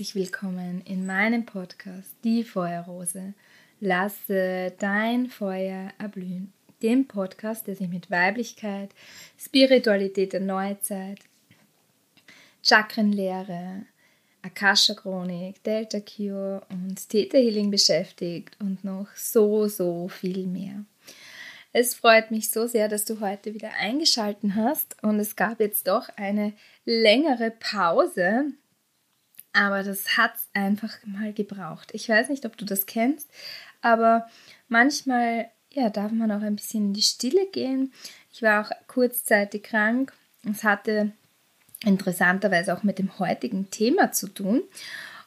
herzlich willkommen in meinem Podcast Die Feuerrose. Lasse dein Feuer erblühen. Dem Podcast, der sich mit Weiblichkeit, Spiritualität der Neuzeit, Chakrenlehre, Akasha Chronik, Delta Cure und Theta Healing beschäftigt und noch so, so viel mehr. Es freut mich so sehr, dass du heute wieder eingeschalten hast und es gab jetzt doch eine längere Pause, aber das hat es einfach mal gebraucht. Ich weiß nicht, ob du das kennst, aber manchmal ja, darf man auch ein bisschen in die Stille gehen. Ich war auch kurzzeitig krank. Es hatte interessanterweise auch mit dem heutigen Thema zu tun.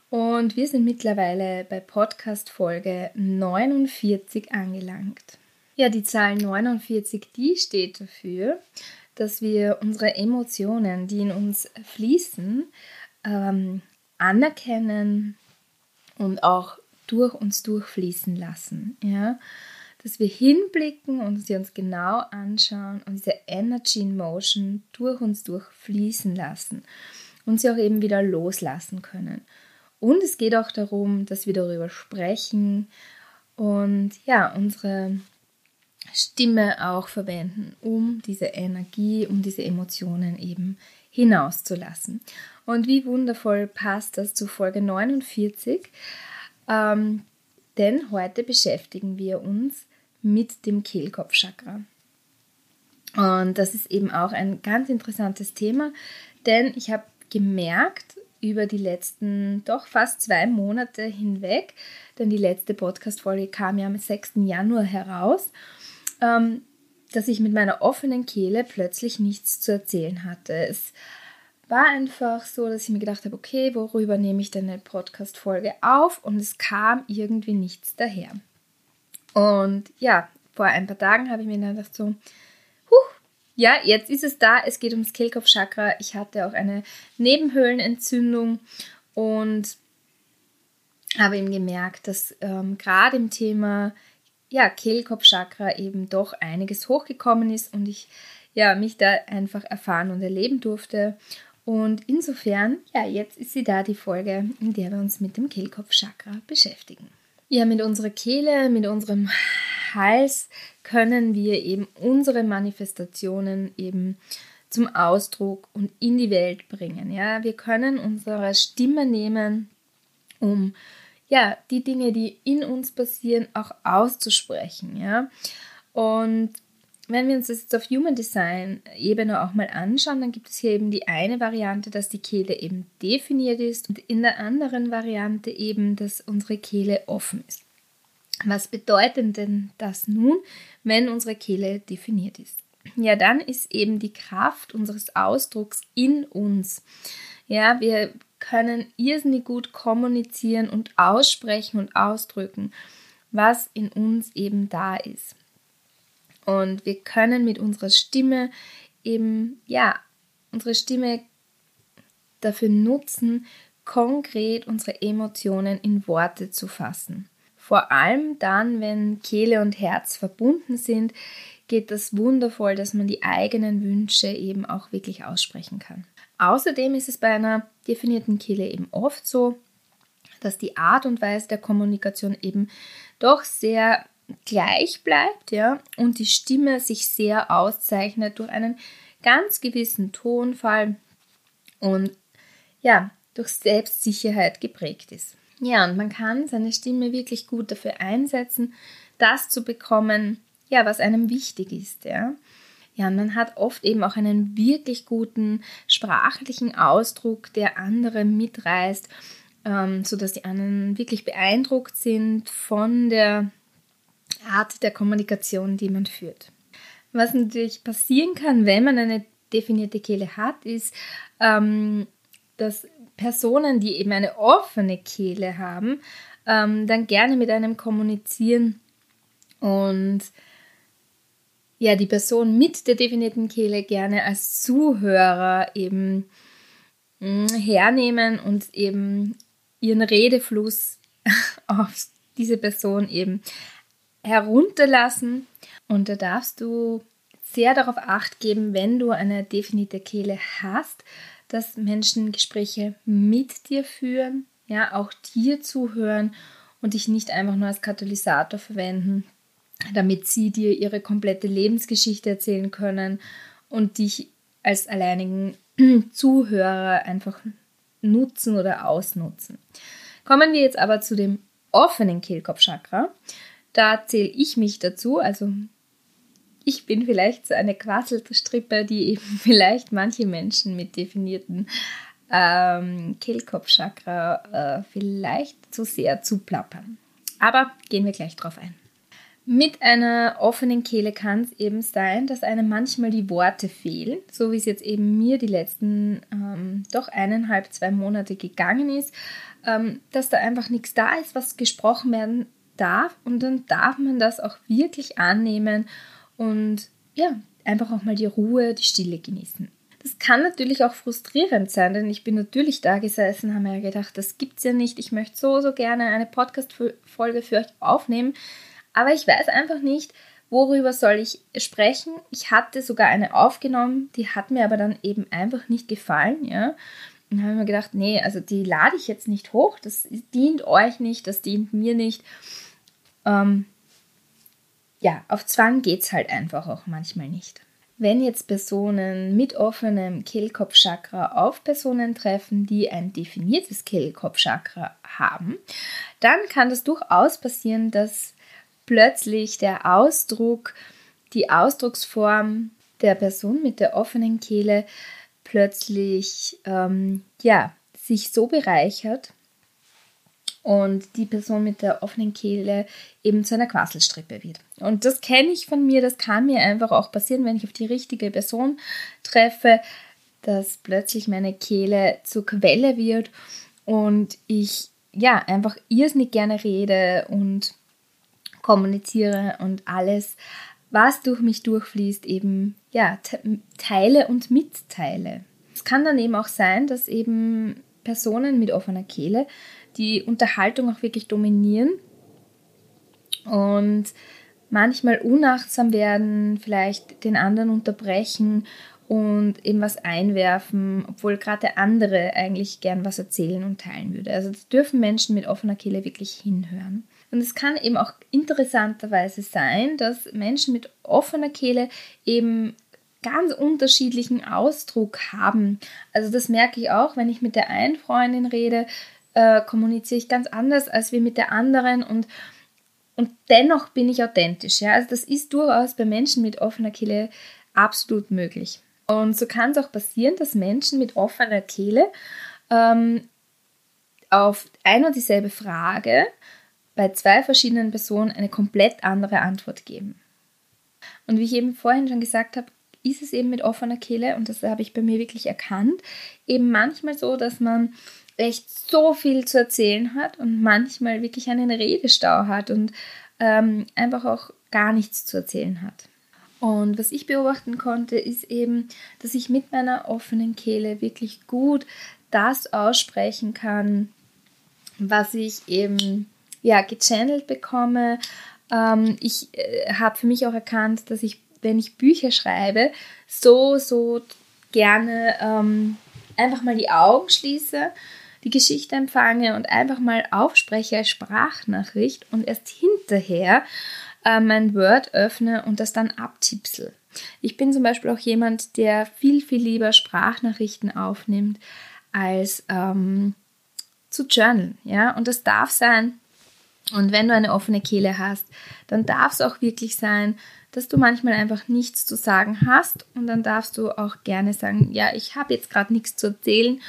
Und wir sind mittlerweile bei Podcast Folge 49 angelangt. Ja, die Zahl 49, die steht dafür, dass wir unsere Emotionen, die in uns fließen, ähm, anerkennen und auch durch uns durchfließen lassen. Ja? dass wir hinblicken und sie uns genau anschauen und diese Energy in Motion durch uns durchfließen lassen und sie auch eben wieder loslassen können. Und es geht auch darum, dass wir darüber sprechen und ja, unsere Stimme auch verwenden, um diese Energie, um diese Emotionen eben hinauszulassen. Und wie wundervoll passt das zu Folge 49, ähm, denn heute beschäftigen wir uns mit dem Kehlkopfchakra. Und das ist eben auch ein ganz interessantes Thema, denn ich habe gemerkt über die letzten doch fast zwei Monate hinweg, denn die letzte Podcast-Folge kam ja am 6. Januar heraus, ähm, dass ich mit meiner offenen Kehle plötzlich nichts zu erzählen hatte. Es war einfach so, dass ich mir gedacht habe, okay, worüber nehme ich denn eine Podcast-Folge auf? Und es kam irgendwie nichts daher. Und ja, vor ein paar Tagen habe ich mir dann gedacht so, huh, ja, jetzt ist es da, es geht ums Kehlkopfchakra. Ich hatte auch eine Nebenhöhlenentzündung und habe eben gemerkt, dass ähm, gerade im Thema ja, Kehlkopfchakra eben doch einiges hochgekommen ist und ich ja, mich da einfach erfahren und erleben durfte. Und insofern, ja, jetzt ist sie da, die Folge, in der wir uns mit dem Kehlkopfchakra beschäftigen. Ja, mit unserer Kehle, mit unserem Hals können wir eben unsere Manifestationen eben zum Ausdruck und in die Welt bringen. Ja, wir können unsere Stimme nehmen, um ja, die Dinge, die in uns passieren, auch auszusprechen, ja. Und wenn wir uns das jetzt auf Human Design Ebene auch mal anschauen, dann gibt es hier eben die eine Variante, dass die Kehle eben definiert ist und in der anderen Variante eben, dass unsere Kehle offen ist. Was bedeutet denn das nun, wenn unsere Kehle definiert ist? Ja, dann ist eben die Kraft unseres Ausdrucks in uns. Ja, wir können irrsinnig gut kommunizieren und aussprechen und ausdrücken, was in uns eben da ist. Und wir können mit unserer Stimme eben, ja, unsere Stimme dafür nutzen, konkret unsere Emotionen in Worte zu fassen. Vor allem dann, wenn Kehle und Herz verbunden sind, geht das wundervoll, dass man die eigenen Wünsche eben auch wirklich aussprechen kann. Außerdem ist es bei einer definierten Kehle eben oft so, dass die Art und Weise der Kommunikation eben doch sehr gleich bleibt, ja, und die Stimme sich sehr auszeichnet durch einen ganz gewissen Tonfall und ja, durch Selbstsicherheit geprägt ist. Ja, und man kann seine Stimme wirklich gut dafür einsetzen, das zu bekommen, ja, was einem wichtig ist, ja. Ja, man hat oft eben auch einen wirklich guten sprachlichen Ausdruck, der andere mitreißt, ähm, sodass die anderen wirklich beeindruckt sind von der Art der Kommunikation, die man führt. Was natürlich passieren kann, wenn man eine definierte Kehle hat, ist, ähm, dass Personen, die eben eine offene Kehle haben, ähm, dann gerne mit einem kommunizieren und ja, die Person mit der definierten Kehle gerne als Zuhörer eben mm, hernehmen und eben ihren Redefluss auf diese Person eben herunterlassen. Und da darfst du sehr darauf acht geben, wenn du eine definierte Kehle hast, dass Menschen Gespräche mit dir führen, ja, auch dir zuhören und dich nicht einfach nur als Katalysator verwenden, damit sie dir ihre komplette Lebensgeschichte erzählen können und dich als alleinigen Zuhörer einfach nutzen oder ausnutzen. Kommen wir jetzt aber zu dem offenen Kehlkopfchakra. Da zähle ich mich dazu, also ich bin vielleicht so eine Quasselstrippe, die eben vielleicht manche Menschen mit definierten ähm, Kehlkopfchakra äh, vielleicht zu sehr zuplappern. Aber gehen wir gleich drauf ein. Mit einer offenen Kehle kann es eben sein, dass einem manchmal die Worte fehlen, so wie es jetzt eben mir die letzten ähm, doch eineinhalb, zwei Monate gegangen ist, ähm, dass da einfach nichts da ist, was gesprochen werden darf und dann darf man das auch wirklich annehmen und ja, einfach auch mal die Ruhe, die Stille genießen. Das kann natürlich auch frustrierend sein, denn ich bin natürlich da gesessen, habe mir gedacht, das gibt's ja nicht. Ich möchte so, so gerne eine Podcast-Folge für euch aufnehmen, aber ich weiß einfach nicht, worüber soll ich sprechen. Ich hatte sogar eine aufgenommen, die hat mir aber dann eben einfach nicht gefallen, ja. Und habe mir gedacht, nee, also die lade ich jetzt nicht hoch, das dient euch nicht, das dient mir nicht. Ähm, ja, auf Zwang geht es halt einfach auch manchmal nicht. Wenn jetzt Personen mit offenem Kehlkopfchakra auf Personen treffen, die ein definiertes Kehlkopfchakra haben, dann kann das durchaus passieren, dass plötzlich der Ausdruck, die Ausdrucksform der Person mit der offenen Kehle plötzlich ähm, ja, sich so bereichert und die Person mit der offenen Kehle eben zu einer Quasselstrippe wird. Und das kenne ich von mir, das kann mir einfach auch passieren, wenn ich auf die richtige Person treffe, dass plötzlich meine Kehle zur Quelle wird und ich ja einfach irrsinnig gerne rede und kommuniziere und alles, was durch mich durchfließt, eben ja, teile und mitteile. Es kann dann eben auch sein, dass eben Personen mit offener Kehle die Unterhaltung auch wirklich dominieren und manchmal unachtsam werden, vielleicht den anderen unterbrechen und eben was einwerfen, obwohl gerade der andere eigentlich gern was erzählen und teilen würde. Also dürfen Menschen mit offener Kehle wirklich hinhören. Und es kann eben auch interessanterweise sein, dass Menschen mit offener Kehle eben ganz unterschiedlichen Ausdruck haben. Also das merke ich auch, wenn ich mit der einen Freundin rede, äh, kommuniziere ich ganz anders als wie mit der anderen und und dennoch bin ich authentisch. Ja? Also das ist durchaus bei Menschen mit offener Kehle absolut möglich. Und so kann es auch passieren, dass Menschen mit offener Kehle ähm, auf ein und dieselbe Frage bei zwei verschiedenen Personen eine komplett andere Antwort geben. Und wie ich eben vorhin schon gesagt habe, ist es eben mit offener Kehle, und das habe ich bei mir wirklich erkannt, eben manchmal so, dass man echt so viel zu erzählen hat und manchmal wirklich einen Redestau hat und ähm, einfach auch gar nichts zu erzählen hat. Und was ich beobachten konnte, ist eben, dass ich mit meiner offenen Kehle wirklich gut das aussprechen kann, was ich eben ja, gechannelt bekomme. Ähm, ich äh, habe für mich auch erkannt, dass ich, wenn ich Bücher schreibe, so, so gerne ähm, einfach mal die Augen schließe, die Geschichte empfange und einfach mal aufspreche als Sprachnachricht und erst hinterher äh, mein Word öffne und das dann abtipsel. Ich bin zum Beispiel auch jemand, der viel, viel lieber Sprachnachrichten aufnimmt, als ähm, zu journalen. Ja? Und das darf sein, und wenn du eine offene Kehle hast, dann darf es auch wirklich sein, dass du manchmal einfach nichts zu sagen hast und dann darfst du auch gerne sagen, ja, ich habe jetzt gerade nichts zu erzählen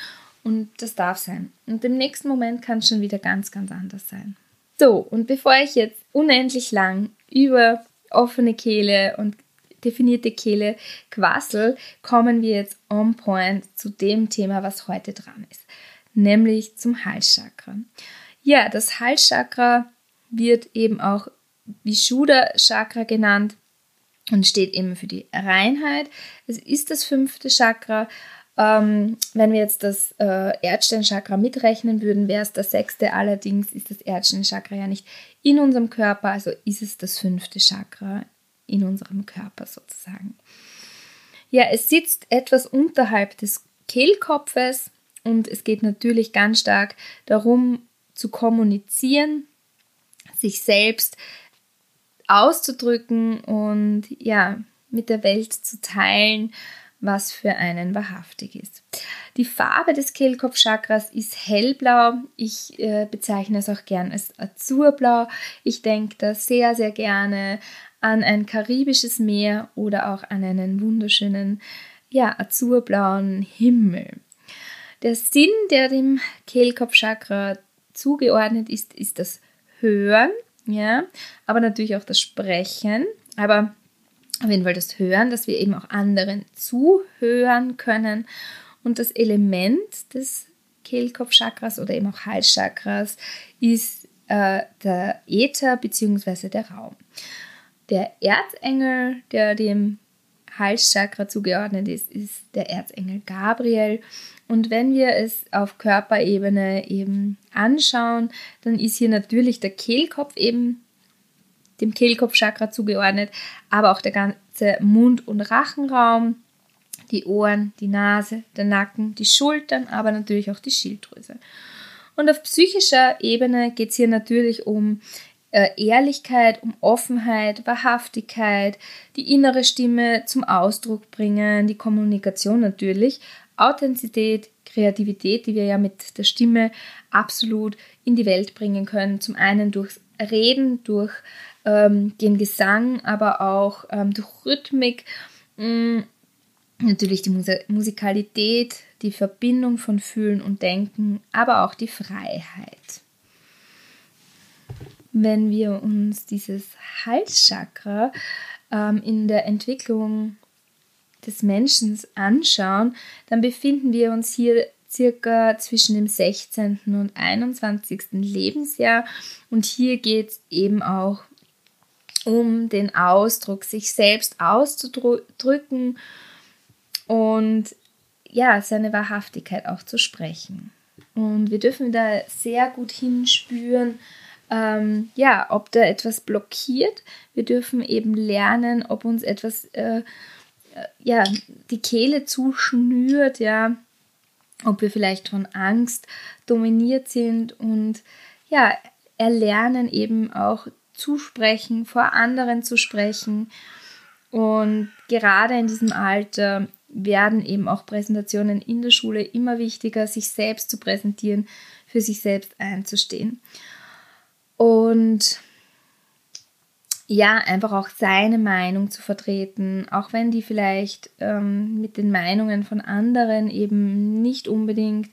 und das darf sein. Und im nächsten Moment kann es schon wieder ganz, ganz anders sein. So, und bevor ich jetzt unendlich lang über offene Kehle und definierte Kehle quassel, kommen wir jetzt on point zu dem Thema, was heute dran ist, nämlich zum Halschakra. Ja, das Halschakra wird eben auch Vishuddha Chakra genannt und steht eben für die Reinheit. Es ist das fünfte Chakra Ähm, wenn wir jetzt das äh, Erdsteinchakra mitrechnen würden, wäre es das sechste. Allerdings ist das Erdsteinchakra ja nicht in unserem Körper, also ist es das fünfte Chakra in unserem Körper sozusagen. Ja, es sitzt etwas unterhalb des Kehlkopfes und es geht natürlich ganz stark darum zu kommunizieren, sich selbst auszudrücken und ja, mit der Welt zu teilen, was für einen wahrhaftig ist. Die Farbe des Kehlkopfchakras ist hellblau. Ich äh, bezeichne es auch gern als Azurblau. Ich denke da sehr, sehr gerne an ein karibisches Meer oder auch an einen wunderschönen, ja, azurblauen Himmel. Der Sinn, der dem Kehlkopfchakra zugeordnet ist, ist das Hören, ja, aber natürlich auch das Sprechen, aber auf jeden Fall das Hören, dass wir eben auch anderen zuhören können und das Element des Kehlkopfchakras oder eben auch Halschakras ist äh, der Äther bzw. der Raum. Der Erzengel, der dem Halschakra zugeordnet ist, ist der Erzengel Gabriel. Und wenn wir es auf Körperebene eben anschauen, dann ist hier natürlich der Kehlkopf eben dem Kehlkopfchakra zugeordnet, aber auch der ganze Mund- und Rachenraum, die Ohren, die Nase, der Nacken, die Schultern, aber natürlich auch die Schilddrüse. Und auf psychischer Ebene geht es hier natürlich um äh, Ehrlichkeit, um Offenheit, Wahrhaftigkeit, die innere Stimme zum Ausdruck bringen, die Kommunikation natürlich, Authentizität, Kreativität, die wir ja mit der Stimme absolut in die Welt bringen können. Zum einen durch Reden, durch ähm, den Gesang, aber auch ähm, durch Rhythmik. Mh, mm, natürlich die Musikalität, die Verbindung von Fühlen und Denken, aber auch die Freiheit wenn wir uns dieses Halschakra ähm, in der Entwicklung des Menschen anschauen, dann befinden wir uns hier circa zwischen dem 16. und 21. Lebensjahr. Und hier geht es eben auch um den Ausdruck, sich selbst auszudrücken und ja, seine Wahrhaftigkeit auch zu sprechen. Und wir dürfen da sehr gut hinspüren, ähm, ja, ob da etwas blockiert. Wir dürfen eben lernen, ob uns etwas, äh, äh, ja, die Kehle zuschnürt, ja, ob wir vielleicht von Angst dominiert sind und ja, erlernen eben auch zu sprechen, vor anderen zu sprechen. Und gerade in diesem Alter werden eben auch Präsentationen in der Schule immer wichtiger, sich selbst zu präsentieren, für sich selbst einzustehen. Und ja, einfach auch seine Meinung zu vertreten, auch wenn die vielleicht ähm, mit den Meinungen von anderen eben nicht unbedingt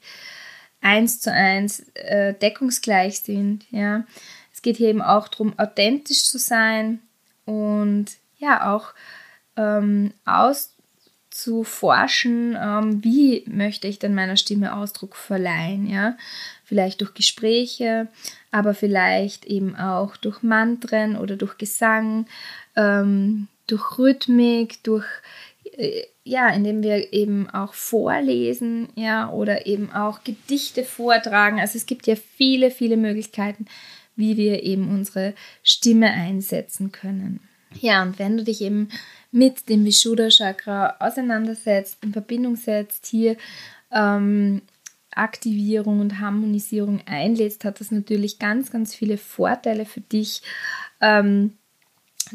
eins zu eins äh, deckungsgleich sind. Ja, es geht hier eben auch darum, authentisch zu sein und ja auch ähm, auszuforschen, ähm, wie möchte ich denn meiner Stimme Ausdruck verleihen. Ja, vielleicht durch Gespräche, aber vielleicht eben auch durch Mantren oder durch Gesang, ähm, durch Rhythmik, durch äh, ja, indem wir eben auch vorlesen, ja, oder eben auch Gedichte vortragen. Also es gibt ja viele, viele Möglichkeiten, wie wir eben unsere Stimme einsetzen können. Ja, und wenn du dich eben mit dem Vishuddha Chakra auseinandersetzt, in Verbindung setzt, hier ähm, Aktivierung und Harmonisierung einlädst, hat das natürlich ganz, ganz viele Vorteile für dich. Ähm,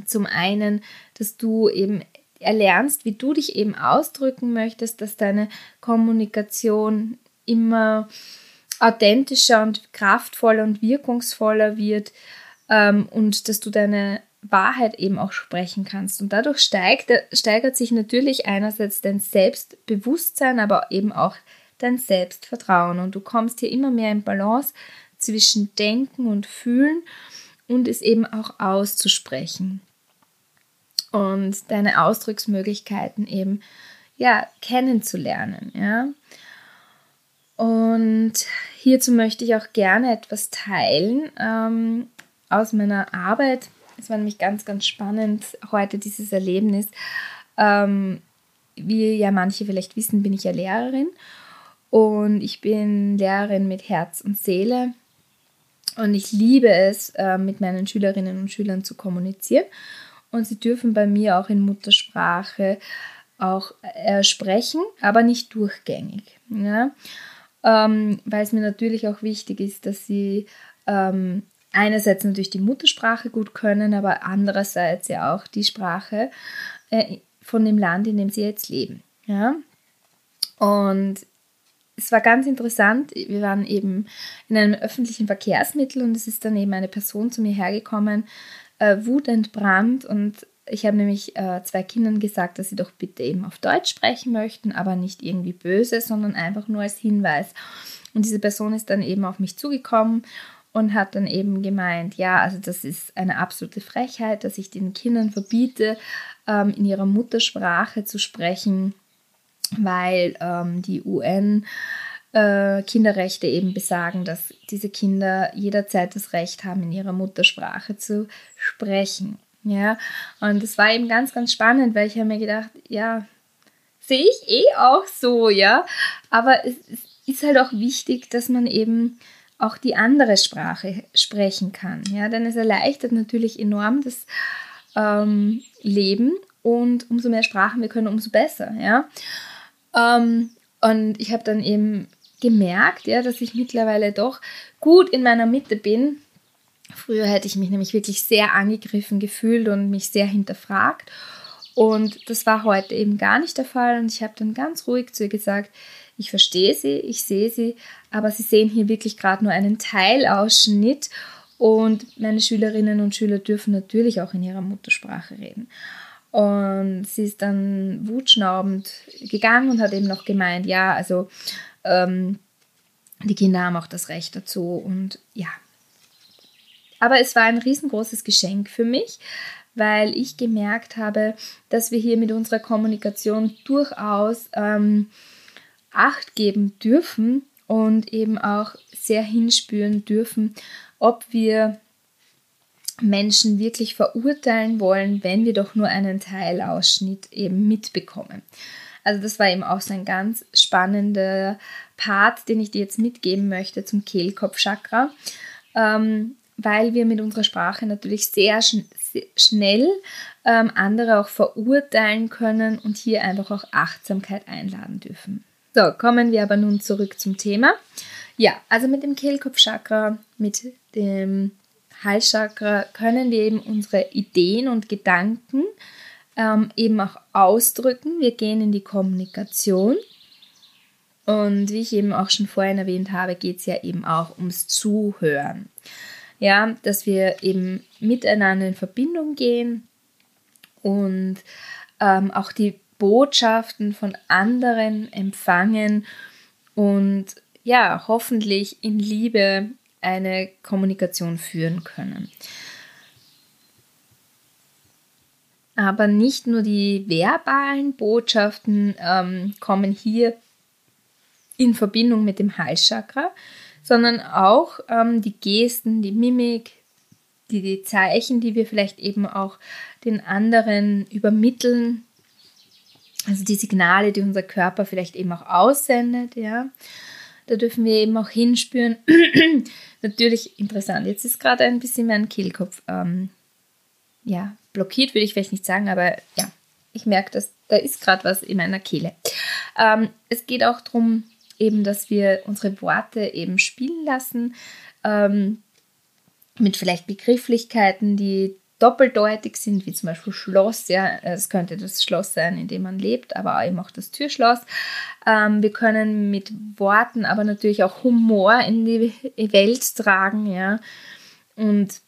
zum einen, dass du eben erlernst, wie du dich eben ausdrücken möchtest, dass deine Kommunikation immer authentischer und kraftvoller und wirkungsvoller wird ähm, und dass du deine Wahrheit eben auch sprechen kannst. Und dadurch steigt, steigert sich natürlich einerseits dein Selbstbewusstsein, aber eben auch dein Selbstvertrauen. Und du kommst hier immer mehr in Balance zwischen Denken und Fühlen und es eben auch auszusprechen. Und deine Ausdrucksmöglichkeiten eben ja, kennenzulernen. Ja. Und hierzu möchte ich auch gerne etwas teilen ähm, aus meiner Arbeit. Es war nämlich ganz, ganz spannend heute dieses Erlebnis. Ähm, wie ja manche vielleicht wissen, bin ich ja Lehrerin und ich bin Lehrerin mit Herz und Seele und ich liebe es, äh, mit meinen Schülerinnen und Schülern zu kommunizieren und sie dürfen bei mir auch in Muttersprache auch äh, sprechen, aber nicht durchgängig. Ja? Ähm, weil es mir natürlich auch wichtig ist, dass sie ähm, einerseits natürlich die Muttersprache gut können, aber andererseits ja auch die Sprache äh, von dem Land, in dem sie jetzt leben. Ja? Und es war ganz interessant. Wir waren eben in einem öffentlichen Verkehrsmittel und es ist dann eben eine Person zu mir hergekommen, äh, wutentbrannt und ich habe nämlich äh, zwei Kindern gesagt, dass sie doch bitte eben auf Deutsch sprechen möchten, aber nicht irgendwie böse, sondern einfach nur als Hinweis. Und diese Person ist dann eben auf mich zugekommen und hat dann eben gemeint, ja, also das ist eine absolute Frechheit, dass ich den Kindern verbiete, ähm, in ihrer Muttersprache zu sprechen, weil ähm, die UN äh, Kinderrechte eben besagen, dass diese Kinder jederzeit das Recht haben, in ihrer Muttersprache zu sprechen. Ja, und das war eben ganz, ganz spannend, weil ich habe mir gedacht, ja, sehe ich eh auch so, ja. Aber es, es ist halt auch wichtig, dass man eben auch die andere Sprache sprechen kann. Ja, denn es erleichtert natürlich enorm das ähm, Leben und umso mehr Sprachen wir können, umso besser. Ja. Ähm, und ich habe dann eben gemerkt, ja, dass ich mittlerweile doch gut in meiner Mitte bin Früher hätte ich mich nämlich wirklich sehr angegriffen gefühlt und mich sehr hinterfragt. Und das war heute eben gar nicht der Fall. Und ich habe dann ganz ruhig zu ihr gesagt, ich verstehe sie, ich sehe sie, aber sie sehen hier wirklich gerade nur einen Teilausschnitt. Und meine Schülerinnen und Schüler dürfen natürlich auch in ihrer Muttersprache reden. Und sie ist dann wutschnaubend gegangen und hat eben noch gemeint, ja, also ähm, die Kinder haben auch das Recht dazu. Und ja, aber es war ein riesengroßes Geschenk für mich, weil ich gemerkt habe, dass wir hier mit unserer Kommunikation durchaus ähm, Acht geben dürfen und eben auch sehr hinspüren dürfen, ob wir Menschen wirklich verurteilen wollen, wenn wir doch nur einen Teilausschnitt eben mitbekommen. Also das war eben auch so ein ganz spannender Part, den ich dir jetzt mitgeben möchte zum Kehlkopfchakra. Ähm, weil wir mit unserer Sprache natürlich sehr, schn sehr schnell ähm, andere auch verurteilen können und hier einfach auch Achtsamkeit einladen dürfen. So, kommen wir aber nun zurück zum Thema. Ja, also mit dem Kehlkopfchakra, mit dem Halschakra können wir eben unsere Ideen und Gedanken ähm, eben auch ausdrücken. Wir gehen in die Kommunikation. Und wie ich eben auch schon vorhin erwähnt habe, geht es ja eben auch ums Zuhören ja, dass wir eben miteinander in Verbindung gehen und ähm, auch die Botschaften von anderen empfangen und ja, hoffentlich in Liebe eine Kommunikation führen können. Aber nicht nur die verbalen Botschaften ähm, kommen hier in Verbindung mit dem Halschakra, sondern auch ähm, die Gesten, die Mimik, die, die Zeichen, die wir vielleicht eben auch den anderen übermitteln, also die Signale, die unser Körper vielleicht eben auch aussendet, ja. Da dürfen wir eben auch hinspüren. Natürlich interessant. Jetzt ist gerade ein bisschen mein Kehlkopf ähm, ja, blockiert, würde ich vielleicht nicht sagen, aber ja, ich merke, dass da ist gerade was in meiner Kehle. Ähm, es geht auch darum, eben, dass wir unsere Worte eben spielen lassen, ähm, mit vielleicht Begrifflichkeiten, die doppeldeutig sind, wie zum Beispiel Schloss. Ja, es könnte das Schloss sein, in dem man lebt, aber eben auch das Türschloss. Ähm, wir können mit Worten, aber natürlich auch Humor in die Welt tragen, ja, und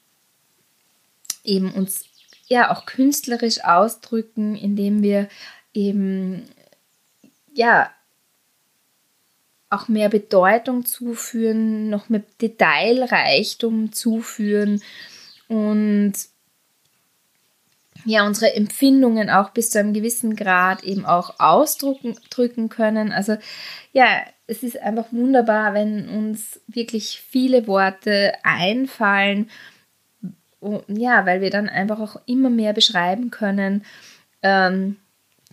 eben uns ja auch künstlerisch ausdrücken, indem wir eben ja auch mehr Bedeutung zuführen, noch mehr Detailreichtum zuführen und ja, unsere Empfindungen auch bis zu einem gewissen Grad eben auch ausdrücken drücken können. Also ja, es ist einfach wunderbar, wenn uns wirklich viele Worte einfallen. Ja, weil wir dann einfach auch immer mehr beschreiben können, ähm,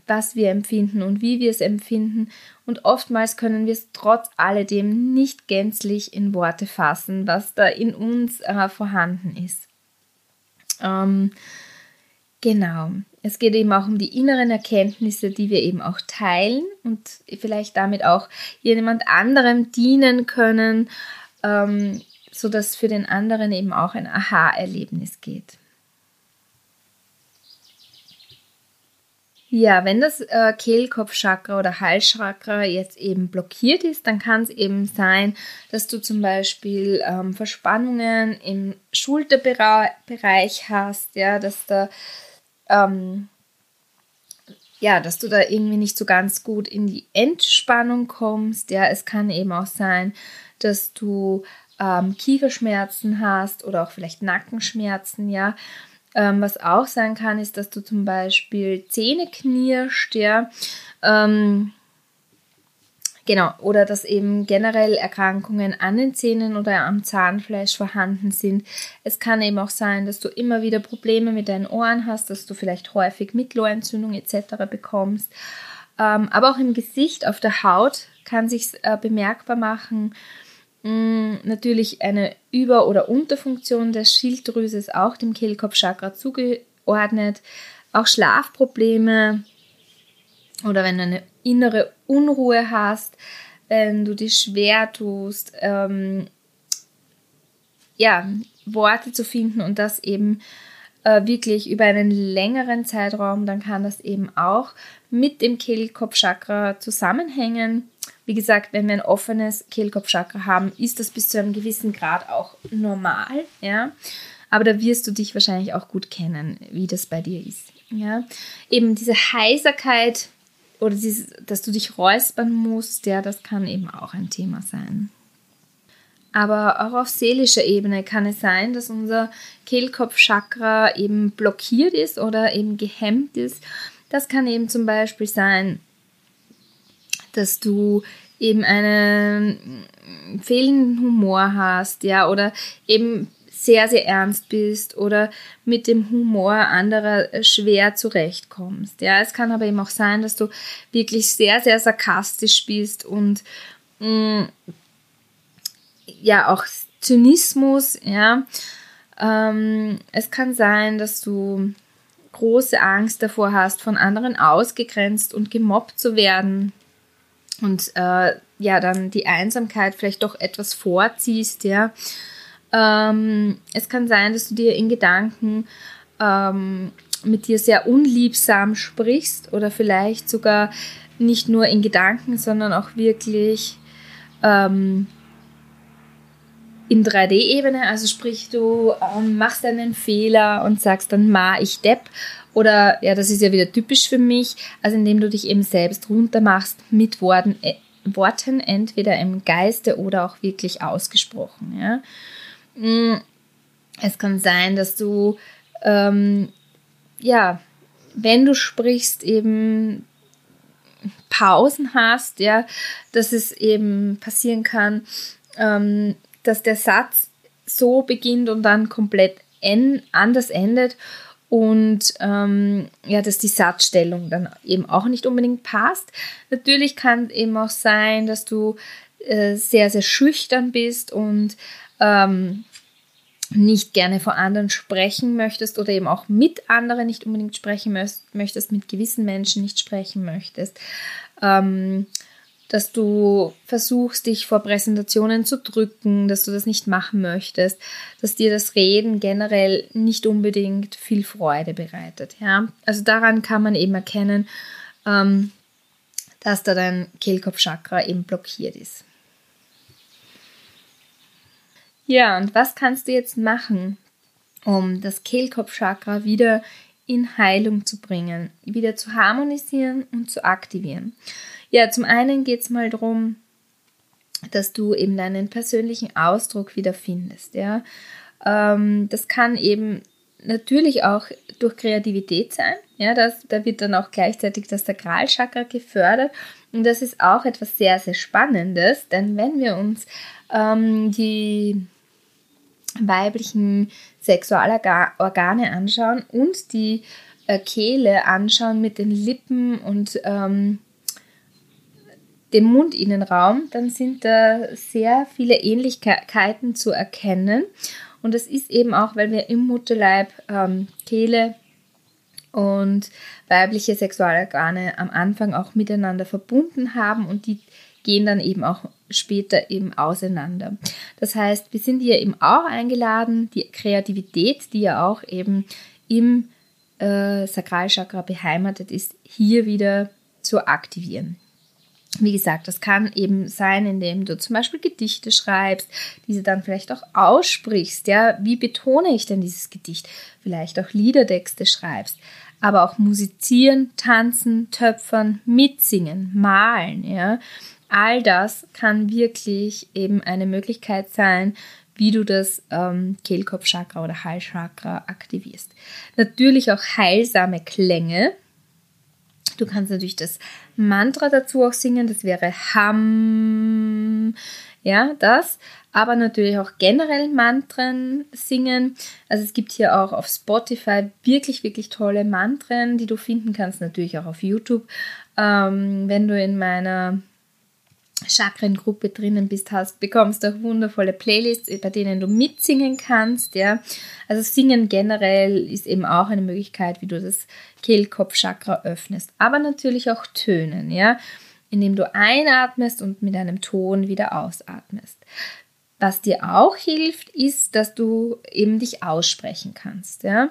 was wir empfinden und wie wir es empfinden. Und oftmals können wir es trotz alledem nicht gänzlich in Worte fassen, was da in uns äh, vorhanden ist. Ähm, genau. Es geht eben auch um die inneren Erkenntnisse, die wir eben auch teilen und vielleicht damit auch jemand anderem dienen können, ähm, sodass für den anderen eben auch ein Aha-Erlebnis geht. Ja, wenn das äh, Kehlkopfchakra oder Halschakra jetzt eben blockiert ist, dann kann es eben sein, dass du zum Beispiel ähm, Verspannungen im Schulterbereich hast, ja, dass da ähm, ja, dass du da irgendwie nicht so ganz gut in die Entspannung kommst. Ja, es kann eben auch sein, dass du ähm, Kieferschmerzen hast oder auch vielleicht Nackenschmerzen, ja. Ähm, was auch sein kann, ist, dass du zum Beispiel Zähne knirscht, ja. Ähm, genau, oder dass eben generell Erkrankungen an den Zähnen oder am Zahnfleisch vorhanden sind. Es kann eben auch sein, dass du immer wieder Probleme mit deinen Ohren hast, dass du vielleicht häufig Mittelohrentzündung etc. bekommst. Ähm, aber auch im Gesicht, auf der Haut kann sich äh, bemerkbar machen. Mm, natürlich eine Über- oder Unterfunktion der Schilddrüse ist auch dem Kehlkopfchakra zugeordnet. Auch Schlafprobleme oder wenn du eine innere Unruhe hast, wenn du dich schwer tust, ähm, ja, Worte zu finden und das eben äh, wirklich über einen längeren Zeitraum, dann kann das eben auch mit dem Kehlkopfchakra zusammenhängen. Wie gesagt, wenn wir ein offenes Kehlkopfchakra haben, ist das bis zu einem gewissen Grad auch normal, ja. Aber da wirst du dich wahrscheinlich auch gut kennen, wie das bei dir ist, ja. Eben diese Heiserkeit oder dieses, dass du dich räuspern musst, ja, das kann eben auch ein Thema sein. Aber auch auf seelischer Ebene kann es sein, dass unser Kehlkopfchakra eben blockiert ist oder eben gehemmt ist. Das kann eben zum Beispiel sein, dass du eben einen fehlenden Humor hast, ja, oder eben sehr, sehr ernst bist oder mit dem Humor anderer schwer zurechtkommst. Ja, es kann aber eben auch sein, dass du wirklich sehr, sehr sarkastisch bist und mh, mm, ja, auch Zynismus, ja. Ähm, es kann sein, dass du große Angst davor hast, von anderen ausgegrenzt und gemobbt zu werden und äh, ja, dann die Einsamkeit vielleicht doch etwas vorziehst, ja. Ähm, es kann sein, dass du dir in Gedanken ähm, mit dir sehr unliebsam sprichst oder vielleicht sogar nicht nur in Gedanken, sondern auch wirklich ähm, in 3D-Ebene, also sprich, du ähm, machst einen Fehler und sagst dann, ma, ich depp. Oder, ja, das ist ja wieder typisch für mich, also indem du dich eben selbst runtermachst mit Worten, äh, Worten entweder im Geiste oder auch wirklich ausgesprochen. Ja. Mm, es kann sein, dass du, ähm, ja, wenn du sprichst, eben Pausen hast, ja, dass es eben passieren kann, ähm, dass der Satz so beginnt und dann komplett en anders endet und ähm, ja, dass die Satzstellung dann eben auch nicht unbedingt passt. Natürlich kann eben auch sein, dass du äh, sehr, sehr schüchtern bist und ähm, nicht gerne vor anderen sprechen möchtest oder eben auch mit anderen nicht unbedingt sprechen möchtest, mit gewissen Menschen nicht sprechen möchtest. Ähm, dass du versuchst, dich vor Präsentationen zu drücken, dass du das nicht machen möchtest, dass dir das Reden generell nicht unbedingt viel Freude bereitet. Ja? Also daran kann man eben erkennen, ähm, dass da dein Kehlkopfchakra eben blockiert ist. Ja, und was kannst du jetzt machen, um das Kehlkopfchakra wieder in Heilung zu bringen, wieder zu harmonisieren und zu aktivieren? Ja, zum einen geht es mal darum, dass du eben deinen persönlichen Ausdruck wieder findest. Ja? Ähm, das kann eben natürlich auch durch Kreativität sein. Ja, das, da wird dann auch gleichzeitig das Sakralchakra gefördert. Und das ist auch etwas sehr, sehr Spannendes, denn wenn wir uns ähm, die weiblichen Sexualorgane anschauen und die äh, Kehle anschauen mit den Lippen und ähm, dem Mundinnenraum, dann sind da sehr viele Ähnlichkeiten zu erkennen. Und das ist eben auch, weil wir im Mutterleib ähm, Kehle und weibliche Sexualorgane am Anfang auch miteinander verbunden haben und die gehen dann eben auch später eben auseinander. Das heißt, wir sind hier eben auch eingeladen, die Kreativität, die ja auch eben im äh, Sakralchakra beheimatet ist, hier wieder zu aktivieren. Wie gesagt, das kann eben sein, indem du zum Beispiel Gedichte schreibst, diese dann vielleicht auch aussprichst. Ja, wie betone ich denn dieses Gedicht? Vielleicht auch Liedertexte schreibst, aber auch musizieren, tanzen, töpfern, mitsingen, malen. Ja, all das kann wirklich eben eine Möglichkeit sein, wie du das ähm, Kehlkopfchakra oder Halschakra aktivierst. Natürlich auch heilsame Klänge. Du kannst natürlich das Mantra dazu auch singen, das wäre Ham, ja, das. Aber natürlich auch generell Mantren singen. Also es gibt hier auch auf Spotify wirklich, wirklich tolle Mantren, die du finden kannst, natürlich auch auf YouTube. Ähm, wenn du in meiner Chakrengruppe drinnen bist, hast, bekommst du auch wundervolle Playlists, bei denen du mitsingen kannst, ja. Also Singen generell ist eben auch eine Möglichkeit, wie du das Kehlkopfchakra öffnest. Aber natürlich auch Tönen, ja, indem du einatmest und mit einem Ton wieder ausatmest. Was dir auch hilft, ist, dass du eben dich aussprechen kannst, ja.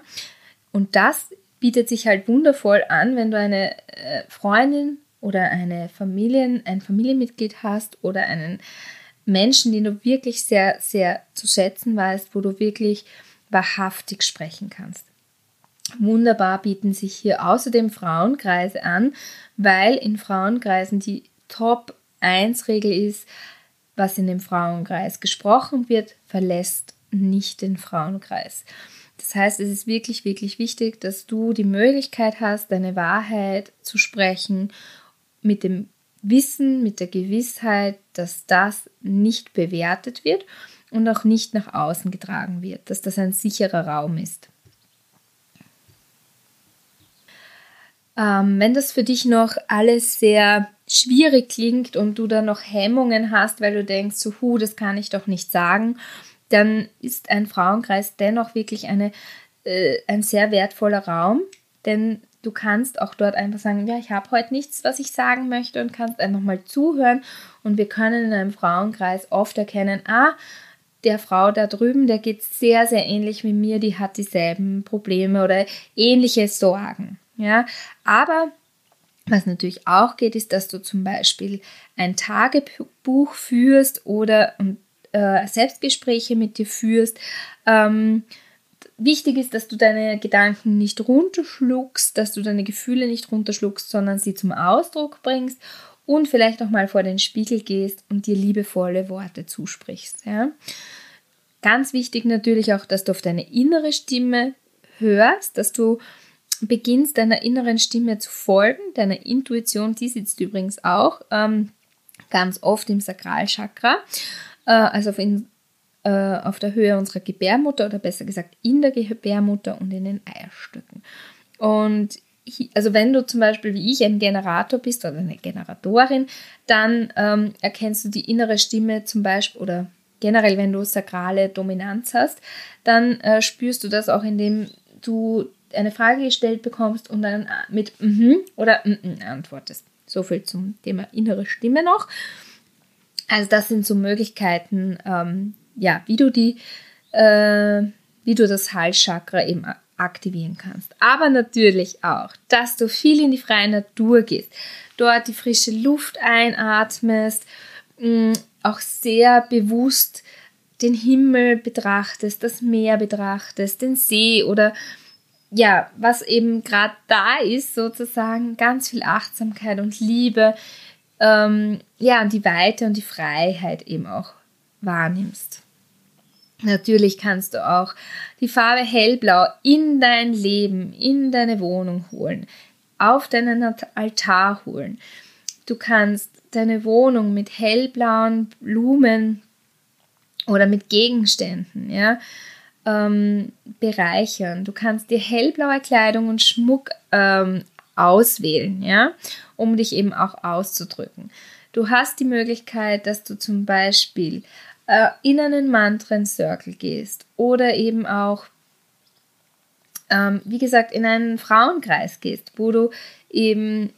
Und das bietet sich halt wundervoll an, wenn du eine äh, Freundin oder eine Familien, ein Familienmitglied hast oder einen Menschen, den du wirklich sehr, sehr zu schätzen weißt, wo du wirklich wahrhaftig sprechen kannst. Wunderbar bieten sich hier außerdem Frauenkreise an, weil in Frauenkreisen die Top 1 Regel ist, was in dem Frauenkreis gesprochen wird, verlässt nicht den Frauenkreis. Das heißt, es ist wirklich, wirklich wichtig, dass du die Möglichkeit hast, deine Wahrheit zu sprechen mit dem Wissen, mit der Gewissheit, dass das nicht bewertet wird und auch nicht nach außen getragen wird, dass das ein sicherer Raum ist. Ähm, wenn das für dich noch alles sehr schwierig klingt und du da noch Hemmungen hast, weil du denkst, so, hu, das kann ich doch nicht sagen, dann ist ein Frauenkreis dennoch wirklich eine, äh, ein sehr wertvoller Raum, denn Du kannst auch dort einfach sagen, ja, ich habe heute nichts, was ich sagen möchte und kannst einfach mal zuhören. Und wir können in einem Frauenkreis oft erkennen, ah, der Frau da drüben, der geht sehr, sehr ähnlich wie mir, die hat dieselben Probleme oder ähnliche Sorgen. Ja, aber was natürlich auch geht, ist, dass du zum Beispiel ein Tagebuch führst oder äh, Selbstgespräche mit dir führst. Ähm, wichtig ist, dass du deine Gedanken nicht runterschluckst, dass du deine Gefühle nicht runterschluckst, sondern sie zum Ausdruck bringst und vielleicht auch mal vor den Spiegel gehst und dir liebevolle Worte zusprichst. Ja? Ganz wichtig natürlich auch, dass du auf deine innere Stimme hörst, dass du beginnst deiner inneren Stimme zu folgen, deiner Intuition, die sitzt übrigens auch ähm, ganz oft im Sakralchakra, äh, also auf, in, äh, auf der Höhe unserer Gebärmutter oder besser gesagt in der Gebärmutter und in den Eierstöcken. Und also wenn du zum Beispiel wie ich ein Generator bist oder eine Generatorin, dann ähm, erkennst du die innere Stimme zum Beispiel oder generell, wenn du sakrale Dominanz hast, dann äh, spürst du das auch, indem du eine Frage gestellt bekommst und dann mit mhm oder mhm antwortest. So viel zum Thema innere Stimme noch. Also das sind so Möglichkeiten, ähm, ja, wie du die, äh, wie du das Halschakra eben aktivieren kannst. Aber natürlich auch, dass du viel in die freie Natur gehst, dort die frische Luft einatmest, mh, mm, auch sehr bewusst den Himmel betrachtest, das Meer betrachtest, den See oder ja, was eben gerade da ist, sozusagen ganz viel Achtsamkeit und Liebe, ähm, ja, und die Weite und die Freiheit eben auch wahrnimmst. Natürlich kannst du auch die Farbe hellblau in dein Leben, in deine Wohnung holen, auf deinen Altar holen. Du kannst deine Wohnung mit hellblauen Blumen oder mit Gegenständen, ja, ähm, bereichern. Du kannst dir hellblaue Kleidung und Schmuck ähm, auswählen, ja, um dich eben auch auszudrücken. Du hast die Möglichkeit, dass du zum Beispiel äh, in einen Mantren-Circle gehst oder eben auch, ähm, wie gesagt, in einen Frauenkreis gehst, wo du eben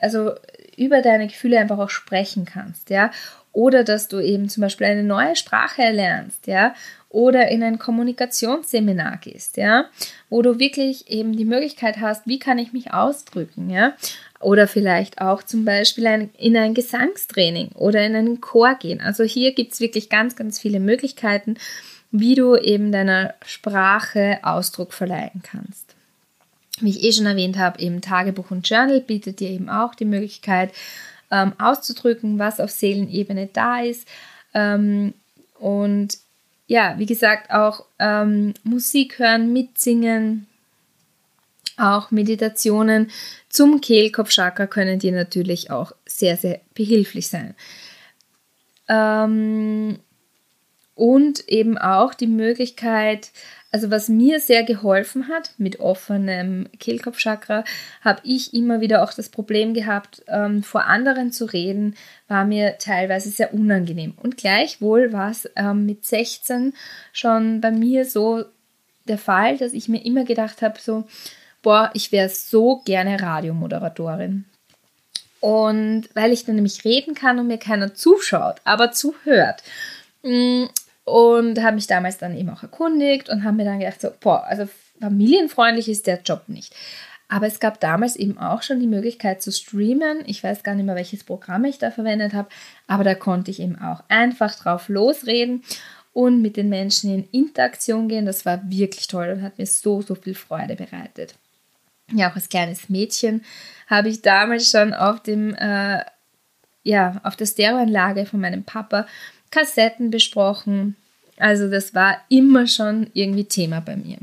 also über deine Gefühle einfach auch sprechen kannst, ja, oder dass du eben zum Beispiel eine neue Sprache erlernst, ja, oder in ein Kommunikationsseminar gehst, ja, wo du wirklich eben die Möglichkeit hast, wie kann ich mich ausdrücken, ja, oder vielleicht auch zum Beispiel ein, in ein Gesangstraining oder in einen Chor gehen. Also hier gibt es wirklich ganz, ganz viele Möglichkeiten, wie du eben deiner Sprache Ausdruck verleihen kannst. Wie ich eh schon erwähnt habe, eben Tagebuch und Journal bietet dir eben auch die Möglichkeit, ähm, auszudrücken, was auf Seelenebene da ist. Ähm, und ja, wie gesagt, auch ähm, Musik hören, mitsingen, auch Meditationen zum Kehlkopfchakra können dir natürlich auch sehr, sehr behilflich sein. Ähm, und eben auch die Möglichkeit, also was mir sehr geholfen hat mit offenem Kehlkopfchakra, habe ich immer wieder auch das Problem gehabt, ähm, vor anderen zu reden, war mir teilweise sehr unangenehm. Und gleichwohl war es ähm, mit 16 schon bei mir so der Fall, dass ich mir immer gedacht habe, so, boah, ich wäre so gerne Radiomoderatorin. Und weil ich dann nämlich reden kann und mir keiner zuschaut, aber zuhört. Und habe mich damals dann eben auch erkundigt und habe mir dann gedacht, so, boah, also familienfreundlich ist der Job nicht. Aber es gab damals eben auch schon die Möglichkeit zu streamen. Ich weiß gar nicht mehr, welches Programm ich da verwendet habe, aber da konnte ich eben auch einfach drauf losreden und mit den Menschen in Interaktion gehen. Das war wirklich toll und hat mir so, so viel Freude bereitet. Ja, auch als kleines Mädchen habe ich damals schon auf dem, äh, ja, auf der Stereoanlage von meinem Papa Kassetten besprochen. Also das war immer schon irgendwie Thema bei mir.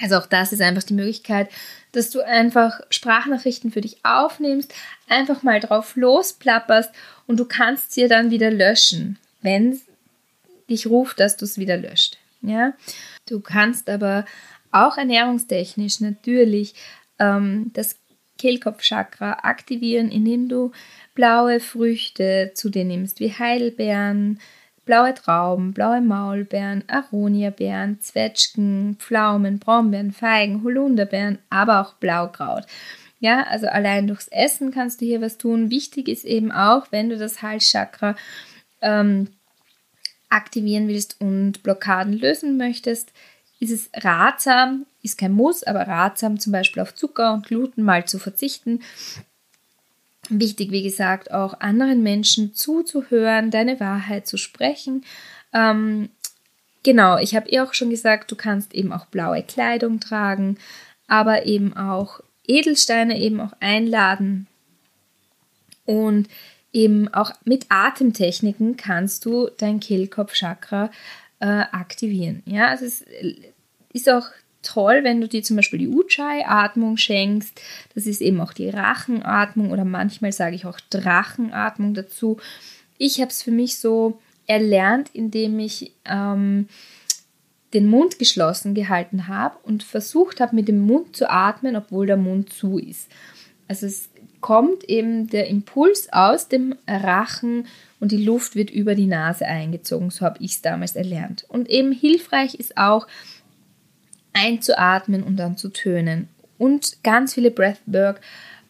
Also auch das ist einfach die Möglichkeit, dass du einfach Sprachnachrichten für dich aufnimmst, einfach mal drauf losplapperst und du kannst sie dann wieder löschen, wenn dich ruft, dass du es wieder löscht. Ja? Du kannst aber auch ernährungstechnisch natürlich ähm, das Kehlkopfchakra aktivieren, indem du blaue Früchte zu dir nimmst, wie Heidelbeeren, blaue Trauben, blaue Maulbeeren, Aroniabeeren, Zwetschgen, Pflaumen, Brombeeren, Feigen, Holunderbeeren, aber auch Blaukraut. Ja, also allein durchs Essen kannst du hier was tun. Wichtig ist eben auch, wenn du das Halschakra ähm, aktivieren willst und Blockaden lösen möchtest, ist es ratsam, ist kein Muss, aber ratsam, zum Beispiel auf Zucker und Gluten mal zu verzichten. Wichtig, wie gesagt, auch anderen Menschen zuzuhören, deine Wahrheit zu sprechen. Ähm, genau, ich habe ihr auch schon gesagt, du kannst eben auch blaue Kleidung tragen, aber eben auch Edelsteine eben auch einladen. Und eben auch mit Atemtechniken kannst du dein Kehlkopfchakra äh, aktivieren. Ja, also es ist auch toll, wenn du dir zum Beispiel die Ujjayi-Atmung schenkst. Das ist eben auch die Rachenatmung oder manchmal sage ich auch Drachenatmung dazu. Ich habe es für mich so erlernt, indem ich ähm, den Mund geschlossen gehalten habe und versucht habe, mit dem Mund zu atmen, obwohl der Mund zu ist. Also es kommt eben der Impuls aus dem Rachen und die Luft wird über die Nase eingezogen. So habe ich es damals erlernt. Und eben hilfreich ist auch, einzuatmen und dann zu tönen. Und ganz viele Breathwork,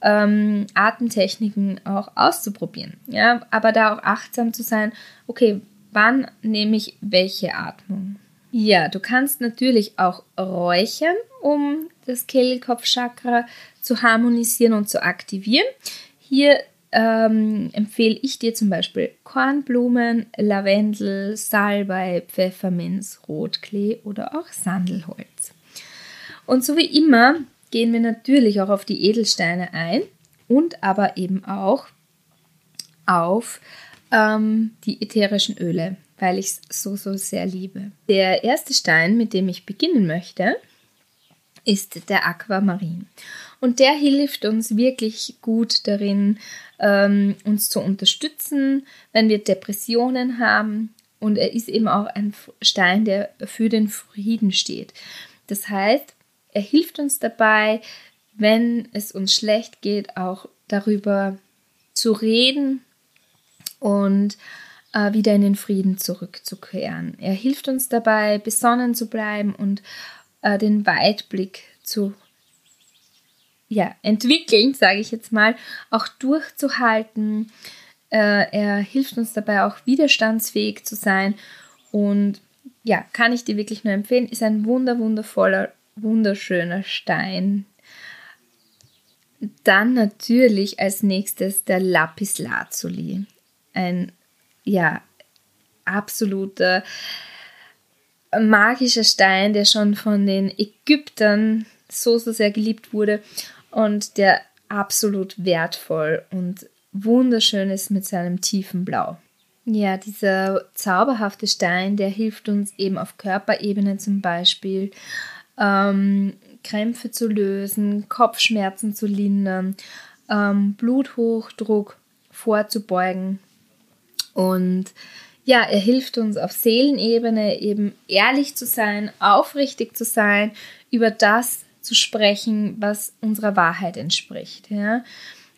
ähm, Atemtechniken auch auszuprobieren. Ja, aber da auch achtsam zu sein, okay, wann nehme ich welche Atmung? Ja, du kannst natürlich auch räuchern, um das Kehlkopfchakra zu harmonisieren und zu aktivieren. Hier ähm, empfehle ich dir zum Beispiel Kornblumen, Lavendel, Salbei, Pfefferminz, Rotklee oder auch Sandelholz. Und so wie immer gehen wir natürlich auch auf die Edelsteine ein und aber eben auch auf ähm, die ätherischen Öle, weil ich es so, so sehr liebe. Der erste Stein, mit dem ich beginnen möchte, ist der Aquamarin. Und der hilft uns wirklich gut darin, ähm, uns zu unterstützen, wenn wir Depressionen haben und er ist eben auch ein Stein, der für den Frieden steht. Das heißt, er hilft uns dabei, wenn es uns schlecht geht, auch darüber zu reden und äh, wieder in den Frieden zurückzukehren. Er hilft uns dabei, besonnen zu bleiben und äh, den Weitblick zu ja, entwickeln, sage ich jetzt mal, auch durchzuhalten. Äh, er hilft uns dabei auch widerstandsfähig zu sein und ja, kann ich dir wirklich nur empfehlen, ist ein wunder wundervoller, wunderschöner Stein. Dann natürlich als nächstes der Lapis Lazuli. Ein ja, absoluter magischer Stein, der schon von den Ägyptern so, so sehr geliebt wurde und der absolut wertvoll und wunderschön ist mit seinem tiefen Blau. Ja, dieser zauberhafte Stein, der hilft uns eben auf Körperebene zum Beispiel, ähm, Krämpfe zu lösen, Kopfschmerzen zu lindern, ähm, Bluthochdruck vorzubeugen. Und ja, er hilft uns auf Seelenebene eben ehrlich zu sein, aufrichtig zu sein, über das zu sprechen, was unserer Wahrheit entspricht. Ja?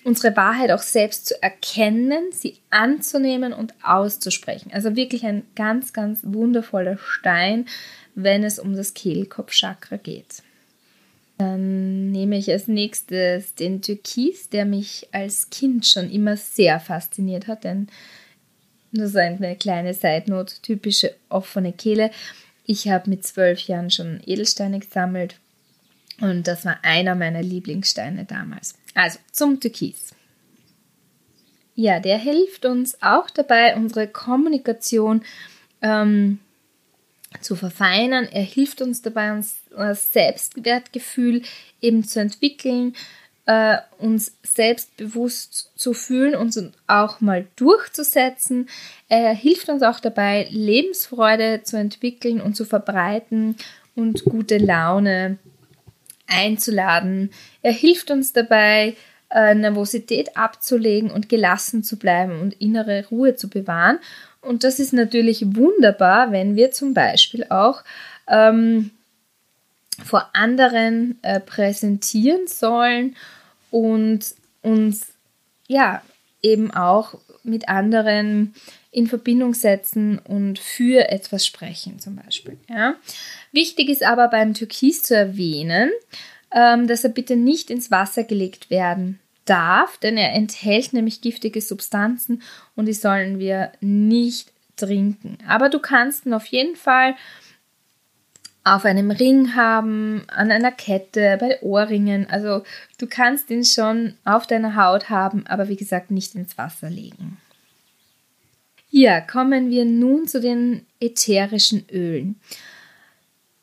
Unsere Wahrheit auch selbst zu erkennen, sie anzunehmen und auszusprechen. Also wirklich ein ganz, ganz wundervoller Stein, wenn es um das Kehlkopfchakra geht. Dann nehme ich als nächstes den Türkis, der mich als Kind schon immer sehr fasziniert hat, denn das ist eine kleine Seitnot, typische offene Kehle. Ich habe mit zwölf Jahren schon Edelsteine gesammelt und das war einer meiner Lieblingssteine damals. Also zum Türkis. Ja, der hilft uns auch dabei, unsere Kommunikation ähm, zu verfeinern. Er hilft uns dabei, unser Selbstwertgefühl eben zu entwickeln, äh, uns selbstbewusst zu fühlen, uns auch mal durchzusetzen. Er hilft uns auch dabei, Lebensfreude zu entwickeln und zu verbreiten und gute Laune einzuladen. Er hilft uns dabei, äh, Nervosität abzulegen und gelassen zu bleiben und innere Ruhe zu bewahren. Und das ist natürlich wunderbar, wenn wir zum Beispiel auch ähm, vor anderen äh, präsentieren sollen und uns ja eben auch mit anderen in Verbindung setzen und für etwas sprechen zum Beispiel. Ja. Wichtig ist aber beim Türkis zu erwähnen, ähm, dass er bitte nicht ins Wasser gelegt werden darf, denn er enthält nämlich giftige Substanzen und die sollen wir nicht trinken. Aber du kannst ihn auf jeden Fall auf einem Ring haben, an einer Kette, bei Ohrringen. Also du kannst ihn schon auf deiner Haut haben, aber wie gesagt nicht ins Wasser legen. Ja, kommen wir nun zu den ätherischen Ölen.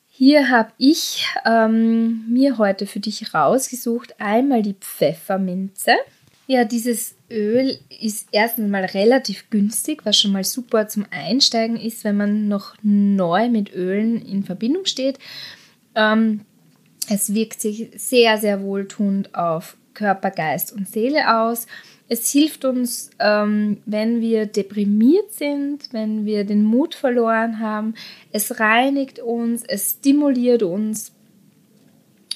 Hier habe ich ähm, mir heute für dich rausgesucht einmal die Pfefferminze. Ja, dieses Öl ist erstens mal relativ günstig, was schon mal super zum Einsteigen ist, wenn man noch neu mit Ölen in Verbindung steht. Ähm, es wirkt sich sehr, sehr wohltuend auf Körper, Geist und Seele aus. Es hilft uns, ähm, wenn wir deprimiert sind, wenn wir den Mut verloren haben. Es reinigt uns, es stimuliert uns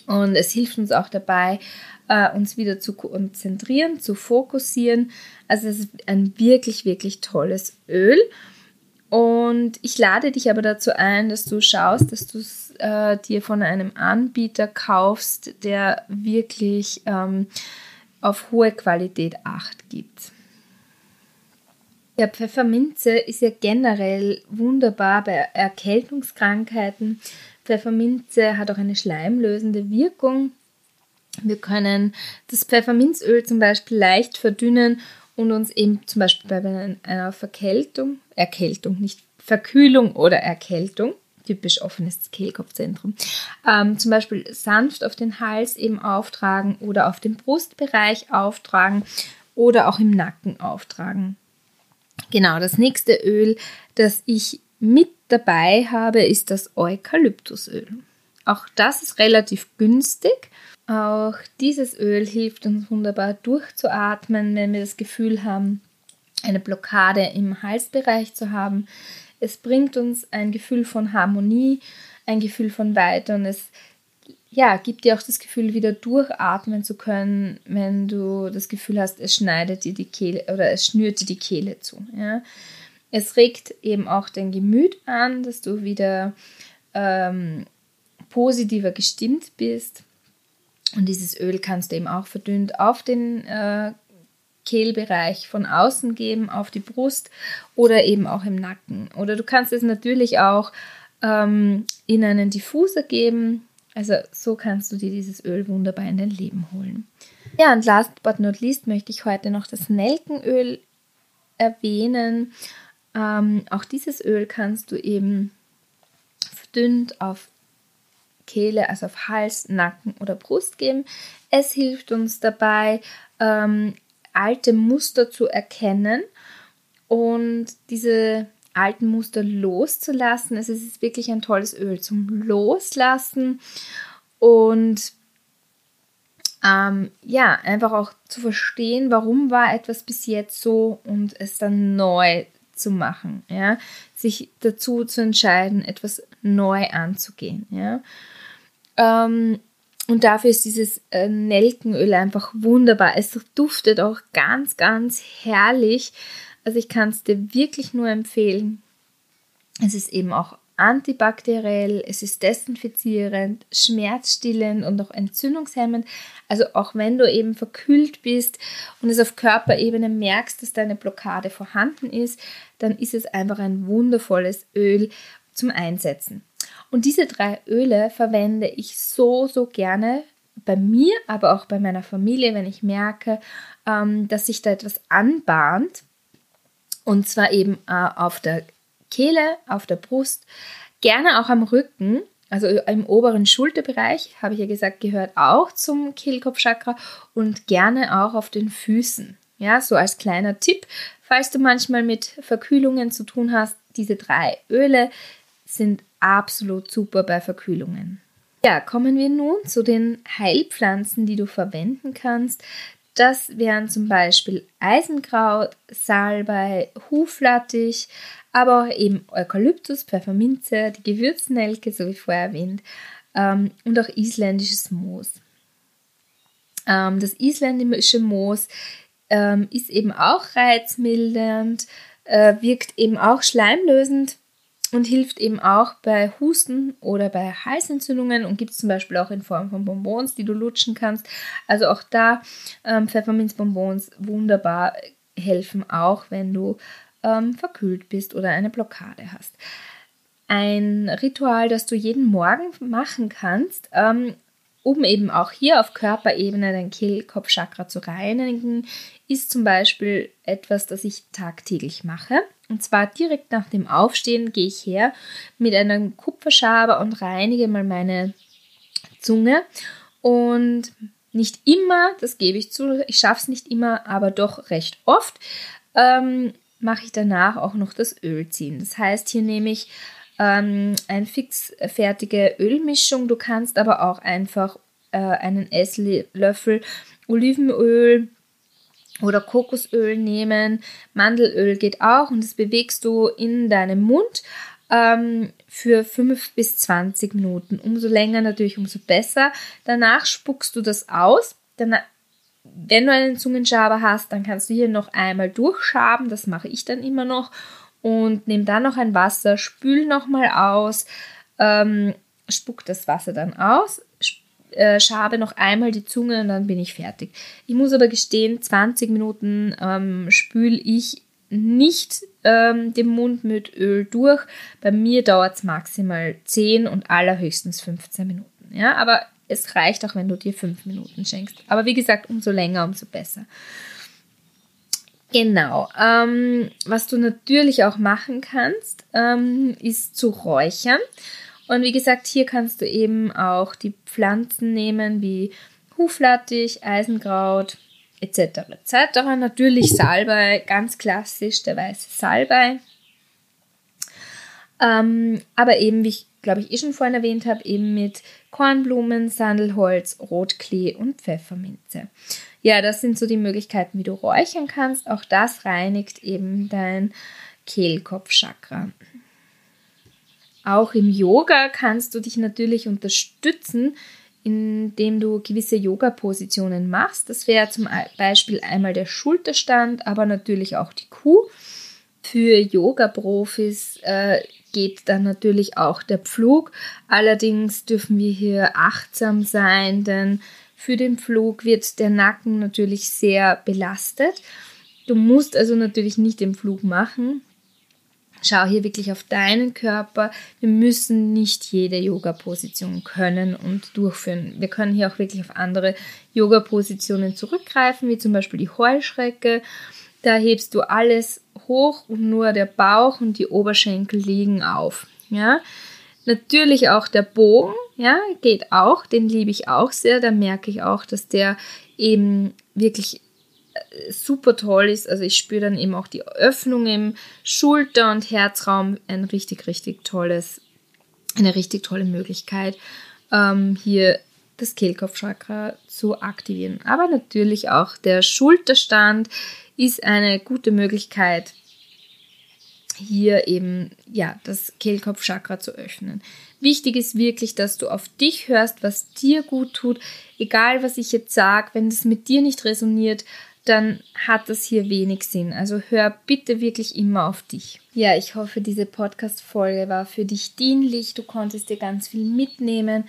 und es hilft uns auch dabei, äh, uns wieder zu konzentrieren, zu fokussieren. Also es ist ein wirklich, wirklich tolles Öl. Und ich lade dich aber dazu ein, dass du schaust, dass du es äh, dir von einem Anbieter kaufst, der wirklich ähm, auf hohe Qualität Acht gibt. Ja, Pfefferminze ist ja generell wunderbar bei Erkältungskrankheiten. Pfefferminze hat auch eine schleimlösende Wirkung. Wir können das Pfefferminzöl zum Beispiel leicht verdünnen und uns eben zum Beispiel bei einer Verkältung, Erkältung, nicht Verkühlung oder Erkältung, typisch offenes Kehlkopfzentrum. Ähm, zum Beispiel sanft auf den Hals eben auftragen oder auf den Brustbereich auftragen oder auch im Nacken auftragen. Genau, das nächste Öl, das ich mit dabei habe, ist das Eukalyptusöl. Auch das ist relativ günstig. Auch dieses Öl hilft uns wunderbar durchzuatmen, wenn wir das Gefühl haben, eine Blockade im Halsbereich zu haben. Es bringt uns ein Gefühl von Harmonie, ein Gefühl von Weite und es ja, gibt dir auch das Gefühl, wieder durchatmen zu können, wenn du das Gefühl hast, es schneidet dir die Kehle oder es schnürt dir die Kehle zu. Ja. Es regt eben auch dein Gemüt an, dass du wieder ähm, positiver gestimmt bist. Und dieses Öl kannst du eben auch verdünnt auf den äh, Kehlbereich von außen geben, auf die Brust oder eben auch im Nacken. Oder du kannst es natürlich auch ähm, in einen Diffuser geben. Also so kannst du dir dieses Öl wunderbar in dein Leben holen. Ja, und last but not least möchte ich heute noch das Nelkenöl erwähnen. Ähm, auch dieses Öl kannst du eben verdünnt auf Kehle, also auf Hals, Nacken oder Brust geben. Es hilft uns dabei, ähm, alte Muster zu erkennen und diese alten Muster loszulassen. Es ist wirklich ein tolles Öl zum Loslassen und ähm, ja, einfach auch zu verstehen, warum war etwas bis jetzt so und es dann neu zu machen, ja, sich dazu zu entscheiden, etwas neu anzugehen, ja. Ähm, und dafür ist dieses äh, Nelkenöl einfach wunderbar. Es duftet auch ganz, ganz herrlich. Also ich kann es dir wirklich nur empfehlen. Es ist eben auch antibakteriell, es ist desinfizierend, schmerzstillend und auch entzündungshemmend. Also auch wenn du eben verkühlt bist und es auf Körperebene merkst, dass deine Blockade vorhanden ist, dann ist es einfach ein wundervolles Öl zum Einsetzen. Und diese drei Öle verwende ich so, so gerne bei mir, aber auch bei meiner Familie, wenn ich merke, ähm, dass sich da etwas anbahnt. Und zwar eben äh, auf der Kehle, auf der Brust, gerne auch am Rücken, also im oberen Schulterbereich, habe ich ja gesagt, gehört auch zum Kehlkopfchakra und gerne auch auf den Füßen. Ja, so als kleiner Tipp, falls du manchmal mit Verkühlungen zu tun hast, diese drei Öle sind absolut super bei Verkühlungen. Ja, kommen wir nun zu den Heilpflanzen, die du verwenden kannst. Das wären zum Beispiel Eisenkraut, Salbei, Huflattich, aber auch eben Eukalyptus, Pfefferminze, die Gewürznelke, so wie vorher erwähnt, ähm, und auch isländisches Moos. Ähm, das isländische Moos ähm, ist eben auch reizmildernd, äh, wirkt eben auch schleimlösend und hilft eben auch bei Husten oder bei Halsentzündungen und gibt es zum Beispiel auch in Form von Bonbons, die du lutschen kannst. Also auch da ähm, Pfefferminzbonbons wunderbar helfen, auch wenn du ähm, verkühlt bist oder eine Blockade hast. Ein Ritual, das du jeden Morgen machen kannst, ähm, um eben auch hier auf Körperebene dein Kehlkopfchakra zu reinigen, ist zum Beispiel etwas, das ich tagtäglich mache. Und zwar direkt nach dem Aufstehen gehe ich her mit einem Kupferschaber und reinige mal meine Zunge. Und nicht immer, das gebe ich zu, ich schaffe es nicht immer, aber doch recht oft, ähm, mache ich danach auch noch das Öl ziehen. Das heißt, hier nehme ich ähm, eine fixfertige Ölmischung. Du kannst aber auch einfach äh, einen Esslöffel Olivenöl oder Kokosöl nehmen. Mandelöl geht auch und das bewegst du in deinem Mund ähm, für 5 bis 20 Minuten. Umso länger natürlich, umso besser. Danach spuckst du das aus. Danach, wenn du einen Zungenschaber hast, dann kannst du hier noch einmal durchschaben. Das mache ich dann immer noch. Und nimm dann noch ein Wasser, spül nochmal aus, ähm, spuck das Wasser dann aus, äh, schabe noch einmal die Zunge und dann bin ich fertig. Ich muss aber gestehen, 20 Minuten ähm, spüle ich nicht ähm, den Mund mit Öl durch. Bei mir dauert es maximal 10 und allerhöchstens 15 Minuten. Ja, aber es reicht auch, wenn du dir 5 Minuten schenkst. Aber wie gesagt, umso länger, umso besser. Genau. Ähm, was du natürlich auch machen kannst, ähm, ist zu räuchern. Und wie gesagt, hier kannst du eben auch die Pflanzen nehmen wie Huflattich, Eisenkraut etc. etc. Natürlich Salbei, ganz klassisch der weiße Salbei. Ähm, aber eben, wie ich glaube ich, eh schon vorhin erwähnt habe, eben mit Kornblumen, Sandelholz, Rotklee und Pfefferminze. Ja, das sind so die Möglichkeiten, wie du räuchern kannst. Auch das reinigt eben dein Kehlkopfchakra. Auch im Yoga kannst du dich natürlich unterstützen, indem du gewisse Yoga-Positionen machst. Das wäre zum Beispiel einmal der Schulterstand, aber natürlich auch die Kuh. Für Yoga-Profis äh, geht dann natürlich auch der Pflug. Allerdings dürfen wir hier achtsam sein, denn für den Flug wird der Nacken natürlich sehr belastet. Du musst also natürlich nicht den Flug machen. Schau hier wirklich auf deinen Körper. Wir müssen nicht jede Yoga-Position können und durchführen. Wir können hier auch wirklich auf andere Yoga-Positionen zurückgreifen, wie zum Beispiel die Heuschrecke. Da hebst du alles hoch und nur der Bauch und die Oberschenkel liegen auf. Ja, natürlich auch der Bogen, ja, geht auch. Den liebe ich auch sehr. Da merke ich auch, dass der eben wirklich super toll ist. Also ich spüre dann eben auch die Öffnung im Schulter- und Herzraum. Ein richtig, richtig tolles, eine richtig tolle Möglichkeit, ähm, hier das Kehlkopfchakra zu aktivieren. Aber natürlich auch der Schulterstand ist eine gute Möglichkeit, hier eben ja das Kehlkopfchakra zu öffnen. Wichtig ist wirklich, dass du auf dich hörst, was dir gut tut. Egal, was ich jetzt sage, wenn das mit dir nicht resoniert, dann hat das hier wenig Sinn. Also hör bitte wirklich immer auf dich. Ja, ich hoffe, diese Podcast-Folge war für dich dienlich. Du konntest dir ganz viel mitnehmen.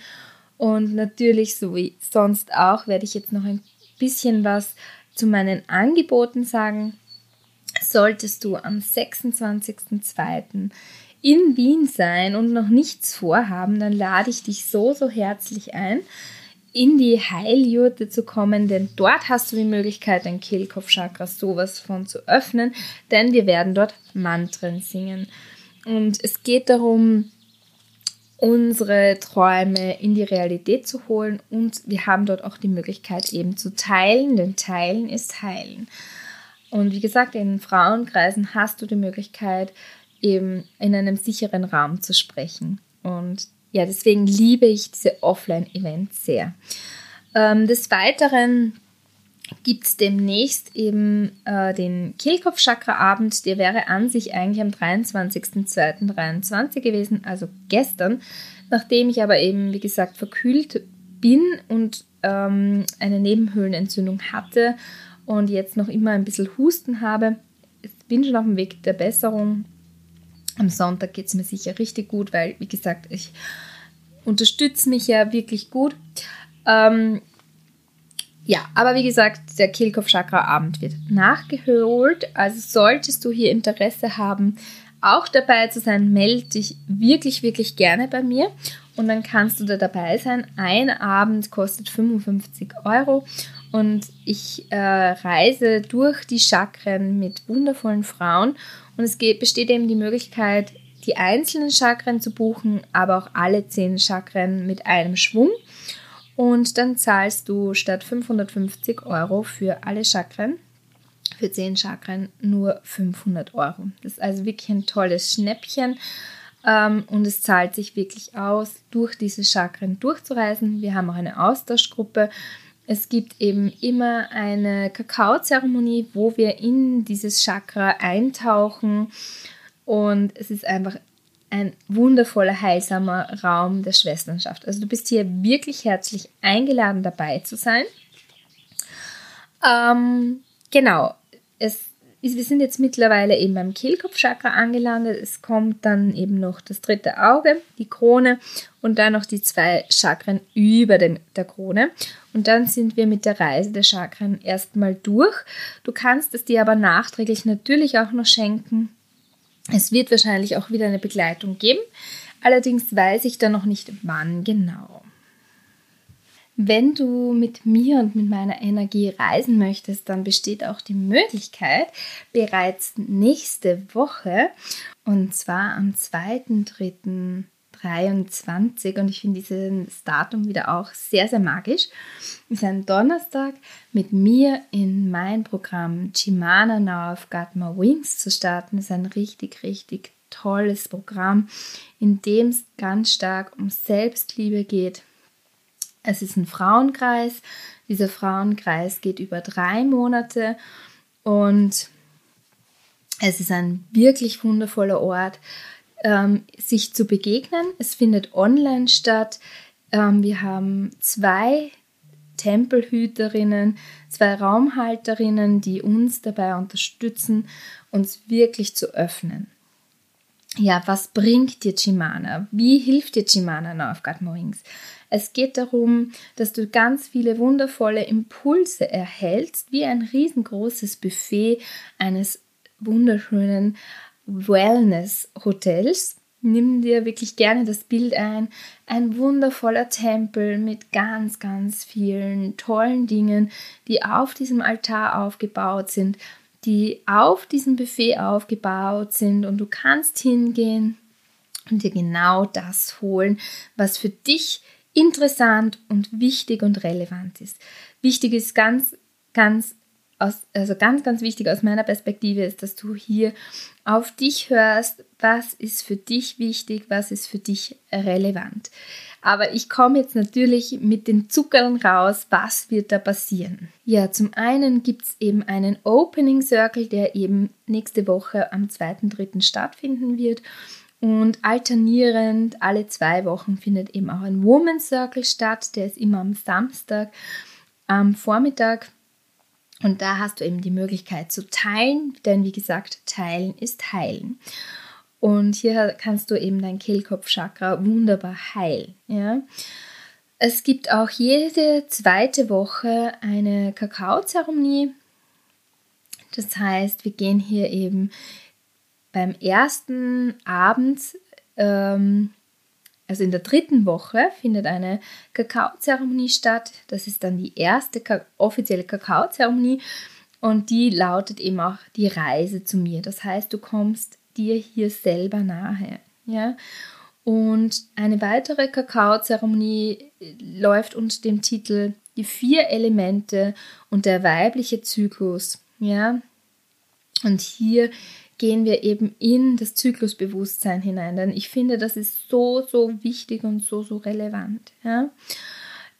Und natürlich, so wie sonst auch, werde ich jetzt noch ein bisschen was zu meinen Angeboten sagen. Solltest du am 26.02. in Wien sein und noch nichts vorhaben, dann lade ich dich so, so herzlich ein in die Heiljurte zu kommen, denn dort hast du die Möglichkeit, dein Kehlkopfchakra sowas von zu öffnen, denn wir werden dort Mantren singen. Und es geht darum, unsere Träume in die Realität zu holen und wir haben dort auch die Möglichkeit eben zu teilen, denn teilen ist heilen. Und wie gesagt, in Frauenkreisen hast du die Möglichkeit, eben in einem sicheren Raum zu sprechen. Und ja, deswegen liebe ich diese Offline-Events sehr. Ähm, des Weiteren gibt es demnächst eben äh, den Kehlkopf-Chakra-Abend. Der wäre an sich eigentlich am 23.02.23 gewesen, also gestern. Nachdem ich aber eben, wie gesagt, verkühlt bin und ähm, eine Nebenhöhlenentzündung hatte und jetzt noch immer ein bisschen Husten habe, bin schon auf dem Weg der Besserung. Am Sonntag geht es mir sicher richtig gut, weil, wie gesagt, ich unterstütze mich ja wirklich gut. Ähm, ja, aber wie gesagt, der Kehlkopf-Chakra-Abend wird nachgeholt. Also solltest du hier Interesse haben, auch dabei zu sein, melde dich wirklich, wirklich gerne bei mir und dann kannst du da dabei sein. Ein Abend kostet 55 Euro und ich äh, reise durch die Chakren mit wundervollen Frauen und es geht, besteht eben die Möglichkeit, die einzelnen Chakren zu buchen, aber auch alle zehn Chakren mit einem Schwung. Und dann zahlst du statt 550 Euro für alle Chakren, für 10 Chakren nur 500 Euro. Das ist also wirklich ein tolles Schnäppchen ähm, und es zahlt sich wirklich aus, durch diese Chakren durchzureisen. Wir haben auch eine Austauschgruppe. Es gibt eben immer eine Kakaozeremonie, wo wir in dieses Chakra eintauchen und es ist einfach ein wundervoller, heilsamer Raum der Schwesternschaft. Also du bist hier wirklich herzlich eingeladen, dabei zu sein. Ähm, genau, es ist, wir sind jetzt mittlerweile eben beim Kehlkopfchakra angelandet. Es kommt dann eben noch das dritte Auge, die Krone und dann noch die zwei Chakren über dem, der Krone. Und dann sind wir mit der Reise der Chakren erstmal durch. Du kannst es dir aber nachträglich natürlich auch noch schenken es wird wahrscheinlich auch wieder eine Begleitung geben, allerdings weiß ich da noch nicht wann genau. Wenn du mit mir und mit meiner Energie reisen möchtest, dann besteht auch die Möglichkeit, bereits nächste Woche, und zwar am 2.3. 23 und ich finde dieses Datum wieder auch sehr, sehr magisch. Ist ein Donnerstag mit mir in mein Programm Chimana Now I've Got My Wings zu starten. Ist ein richtig, richtig tolles Programm, in dem es ganz stark um Selbstliebe geht. Es ist ein Frauenkreis. Dieser Frauenkreis geht über drei Monate und es ist ein wirklich wundervoller Ort, ähm, sich zu begegnen. Es findet online statt. Ähm, wir haben zwei Tempelhüterinnen, zwei Raumhalterinnen, die uns dabei unterstützen, uns wirklich zu öffnen. Ja, was bringt dir Chimana? Wie hilft dir Chimana now auf God Mornings? Es geht darum, dass du ganz viele wundervolle Impulse erhältst, wie ein riesengroßes Buffet eines wunderschönen Wellness-Hotels. Nimm dir wirklich gerne das Bild ein. Ein wundervoller Tempel mit ganz, ganz vielen tollen Dingen, die auf diesem Altar aufgebaut sind, die auf diesem Buffet aufgebaut sind. Und du kannst hingehen und dir genau das holen, was für dich interessant und wichtig und relevant ist. Wichtig ist ganz, ganz aus, also ganz, ganz wichtig aus meiner Perspektive ist, dass du hier auf dich hörst, was ist für dich wichtig, was ist für dich relevant. Aber ich komme jetzt natürlich mit den Zuckern raus, was wird da passieren? Ja, zum einen gibt es eben einen Opening Circle, der eben nächste Woche am 2.3. stattfinden wird. Und alternierend alle zwei Wochen findet eben auch ein Woman Circle statt, der ist immer am Samstag am Vormittag und da hast du eben die Möglichkeit zu teilen, denn wie gesagt, teilen ist heilen. Und hier kannst du eben dein Kehlkopfchakra wunderbar heilen. Ja? Es gibt auch jede zweite Woche eine Kakaozeremonie. Das heißt, wir gehen hier eben beim ersten Abend ähm, also in der dritten Woche findet eine Kakaozeremonie statt. Das ist dann die erste offizielle Kakaozeremonie und die lautet eben auch die Reise zu mir. Das heißt, du kommst dir hier selber nahe. Ja? Und eine weitere Kakaozeremonie läuft unter dem Titel Die vier Elemente und der weibliche Zyklus. Ja? Und hier gehen wir eben in das Zyklusbewusstsein hinein. Denn ich finde, das ist so, so wichtig und so, so relevant. Ja?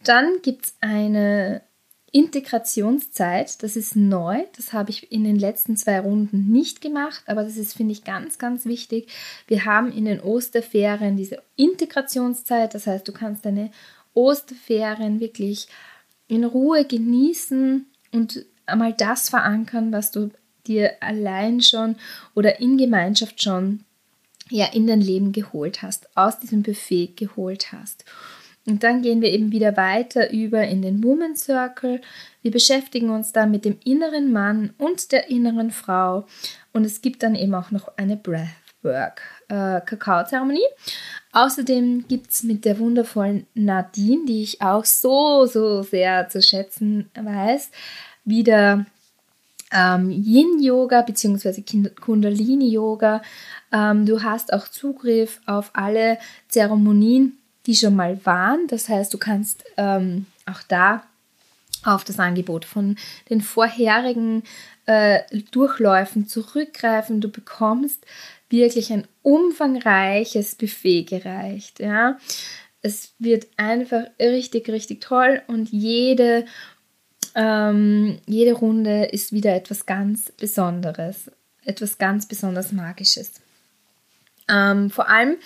Dann gibt es eine Integrationszeit, das ist neu, das habe ich in den letzten zwei Runden nicht gemacht, aber das ist, finde ich, ganz, ganz wichtig. Wir haben in den Osterferien diese Integrationszeit, das heißt, du kannst deine Osterferien wirklich in Ruhe genießen und einmal das verankern, was du dir allein schon oder in Gemeinschaft schon ja in dein Leben geholt hast, aus diesem Buffet geholt hast. Und dann gehen wir eben wieder weiter über in den Woman Circle. Wir beschäftigen uns dann mit dem inneren Mann und der inneren Frau. Und es gibt dann eben auch noch eine Breathwork äh, Kakaozeremonie. Außerdem gibt es mit der wundervollen Nadine, die ich auch so, so sehr zu schätzen weiß, wieder ähm, Yin-Yoga bzw. Kundalini-Yoga. Ähm, du hast auch Zugriff auf alle Zeremonien, die schon mal waren. Das heißt, du kannst ähm, auch da auf das Angebot von den vorherigen äh, Durchläufen zurückgreifen. Du bekommst wirklich ein umfangreiches Buffet gereicht. Ja? Es wird einfach richtig, richtig toll und jede ähm, jede Runde ist wieder etwas ganz Besonderes, etwas ganz besonders Magisches. Ähm, vor allem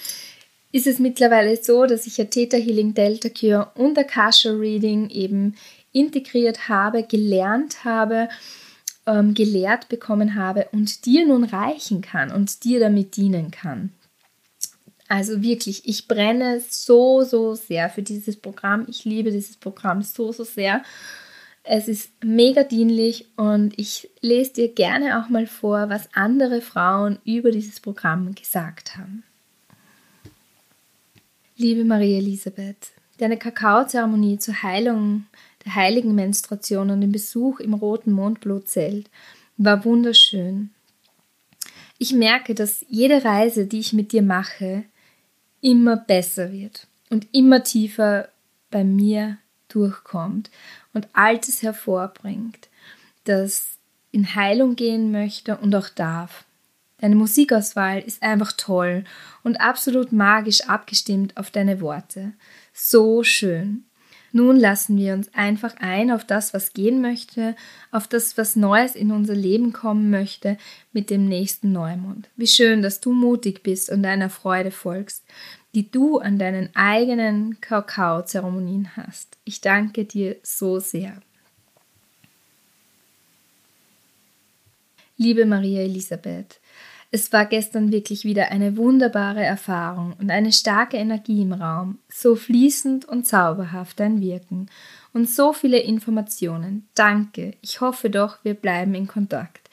ist es mittlerweile so, dass ich ja Theta Healing, Delta Cure und Akasha Reading eben integriert habe, gelernt habe, ähm, gelehrt bekommen habe und dir nun reichen kann und dir damit dienen kann. Also wirklich, ich brenne so, so sehr für dieses Programm. Ich liebe dieses Programm so, so sehr. Es ist mega dienlich und ich lese dir gerne auch mal vor, was andere Frauen über dieses Programm gesagt haben. Liebe Marie Elisabeth, deine Kakaozeremonie zur Heilung der heiligen Menstruation und den Besuch im roten Mondblutzelt war wunderschön. Ich merke, dass jede Reise, die ich mit dir mache, immer besser wird und immer tiefer bei mir durchkommt und Altes hervorbringt, das in Heilung gehen möchte und auch darf. Deine Musikauswahl ist einfach toll und absolut magisch abgestimmt auf deine Worte. So schön. Nun lassen wir uns einfach ein auf das, was gehen möchte, auf das, was Neues in unser Leben kommen möchte mit dem nächsten Neumond. Wie schön, dass du mutig bist und deiner Freude folgst, die du an deinen eigenen Kakao-Zeremonien hast. Ich danke dir so sehr. Liebe Maria Elisabeth, es war gestern wirklich wieder eine wunderbare Erfahrung und eine starke Energie im Raum, so fließend und zauberhaft dein Wirken und so viele Informationen. Danke. Ich hoffe doch, wir bleiben in Kontakt.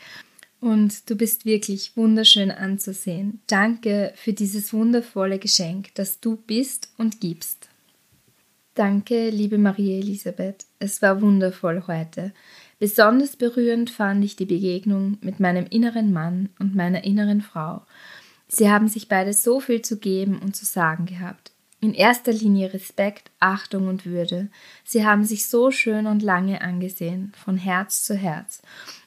Und du bist wirklich wunderschön anzusehen. Danke für dieses wundervolle Geschenk, das du bist und gibst. Danke, liebe Marie Elisabeth. Es war wundervoll heute. Besonders berührend fand ich die Begegnung mit meinem inneren Mann und meiner inneren Frau. Sie haben sich beide so viel zu geben und zu sagen gehabt. In erster Linie Respekt, Achtung und Würde. Sie haben sich so schön und lange angesehen, von Herz zu Herz,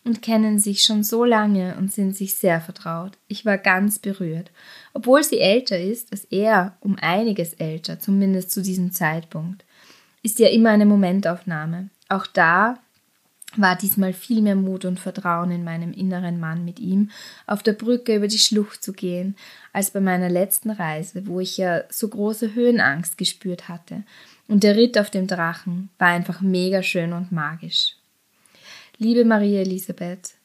und kennen sich schon so lange und sind sich sehr vertraut. Ich war ganz berührt. Obwohl sie älter ist als er, um einiges älter, zumindest zu diesem Zeitpunkt, ist ja immer eine Momentaufnahme. Auch da war diesmal viel mehr Mut und Vertrauen in meinem inneren Mann mit ihm auf der Brücke über die Schlucht zu gehen, als bei meiner letzten Reise, wo ich ja so große Höhenangst gespürt hatte. Und der Ritt auf dem Drachen war einfach mega schön und magisch. Liebe Maria Elisabeth,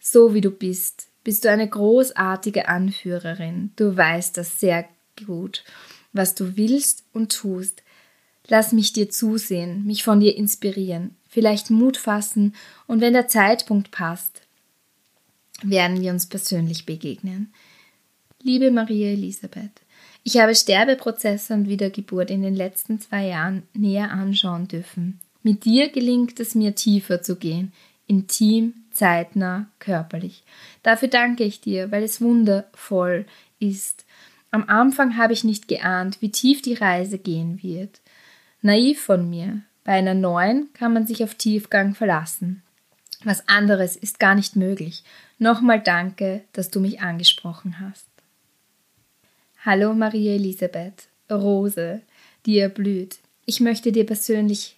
so wie du bist, bist du eine großartige Anführerin. Du weißt das sehr gut, was du willst und tust. Lass mich dir zusehen, mich von dir inspirieren vielleicht Mut fassen und wenn der Zeitpunkt passt, werden wir uns persönlich begegnen. Liebe Maria Elisabeth, ich habe Sterbeprozesse und Wiedergeburt in den letzten zwei Jahren näher anschauen dürfen. Mit dir gelingt es mir tiefer zu gehen, intim, zeitnah, körperlich. Dafür danke ich dir, weil es wundervoll ist. Am Anfang habe ich nicht geahnt, wie tief die Reise gehen wird. Naiv von mir, bei einer neuen kann man sich auf Tiefgang verlassen. Was anderes ist gar nicht möglich. Nochmal danke, dass du mich angesprochen hast. Hallo Maria Elisabeth, Rose, die erblüht. Ich möchte dir persönlich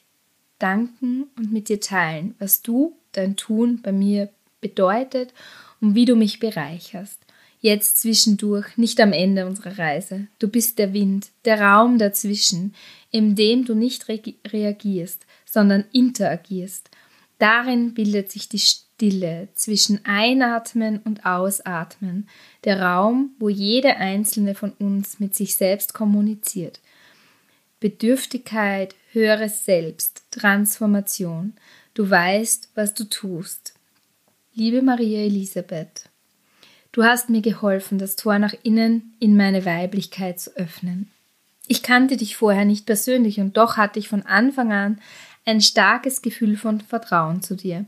danken und mit dir teilen, was du, dein Tun bei mir bedeutet und wie du mich bereicherst. Jetzt zwischendurch, nicht am Ende unserer Reise. Du bist der Wind, der Raum dazwischen, in dem du nicht re reagierst, sondern interagierst. Darin bildet sich die Stille zwischen Einatmen und Ausatmen, der Raum, wo jede einzelne von uns mit sich selbst kommuniziert. Bedürftigkeit, höheres Selbst, Transformation. Du weißt, was du tust. Liebe Maria Elisabeth, du hast mir geholfen, das Tor nach innen in meine Weiblichkeit zu öffnen. Ich kannte dich vorher nicht persönlich und doch hatte ich von Anfang an ein starkes Gefühl von Vertrauen zu dir.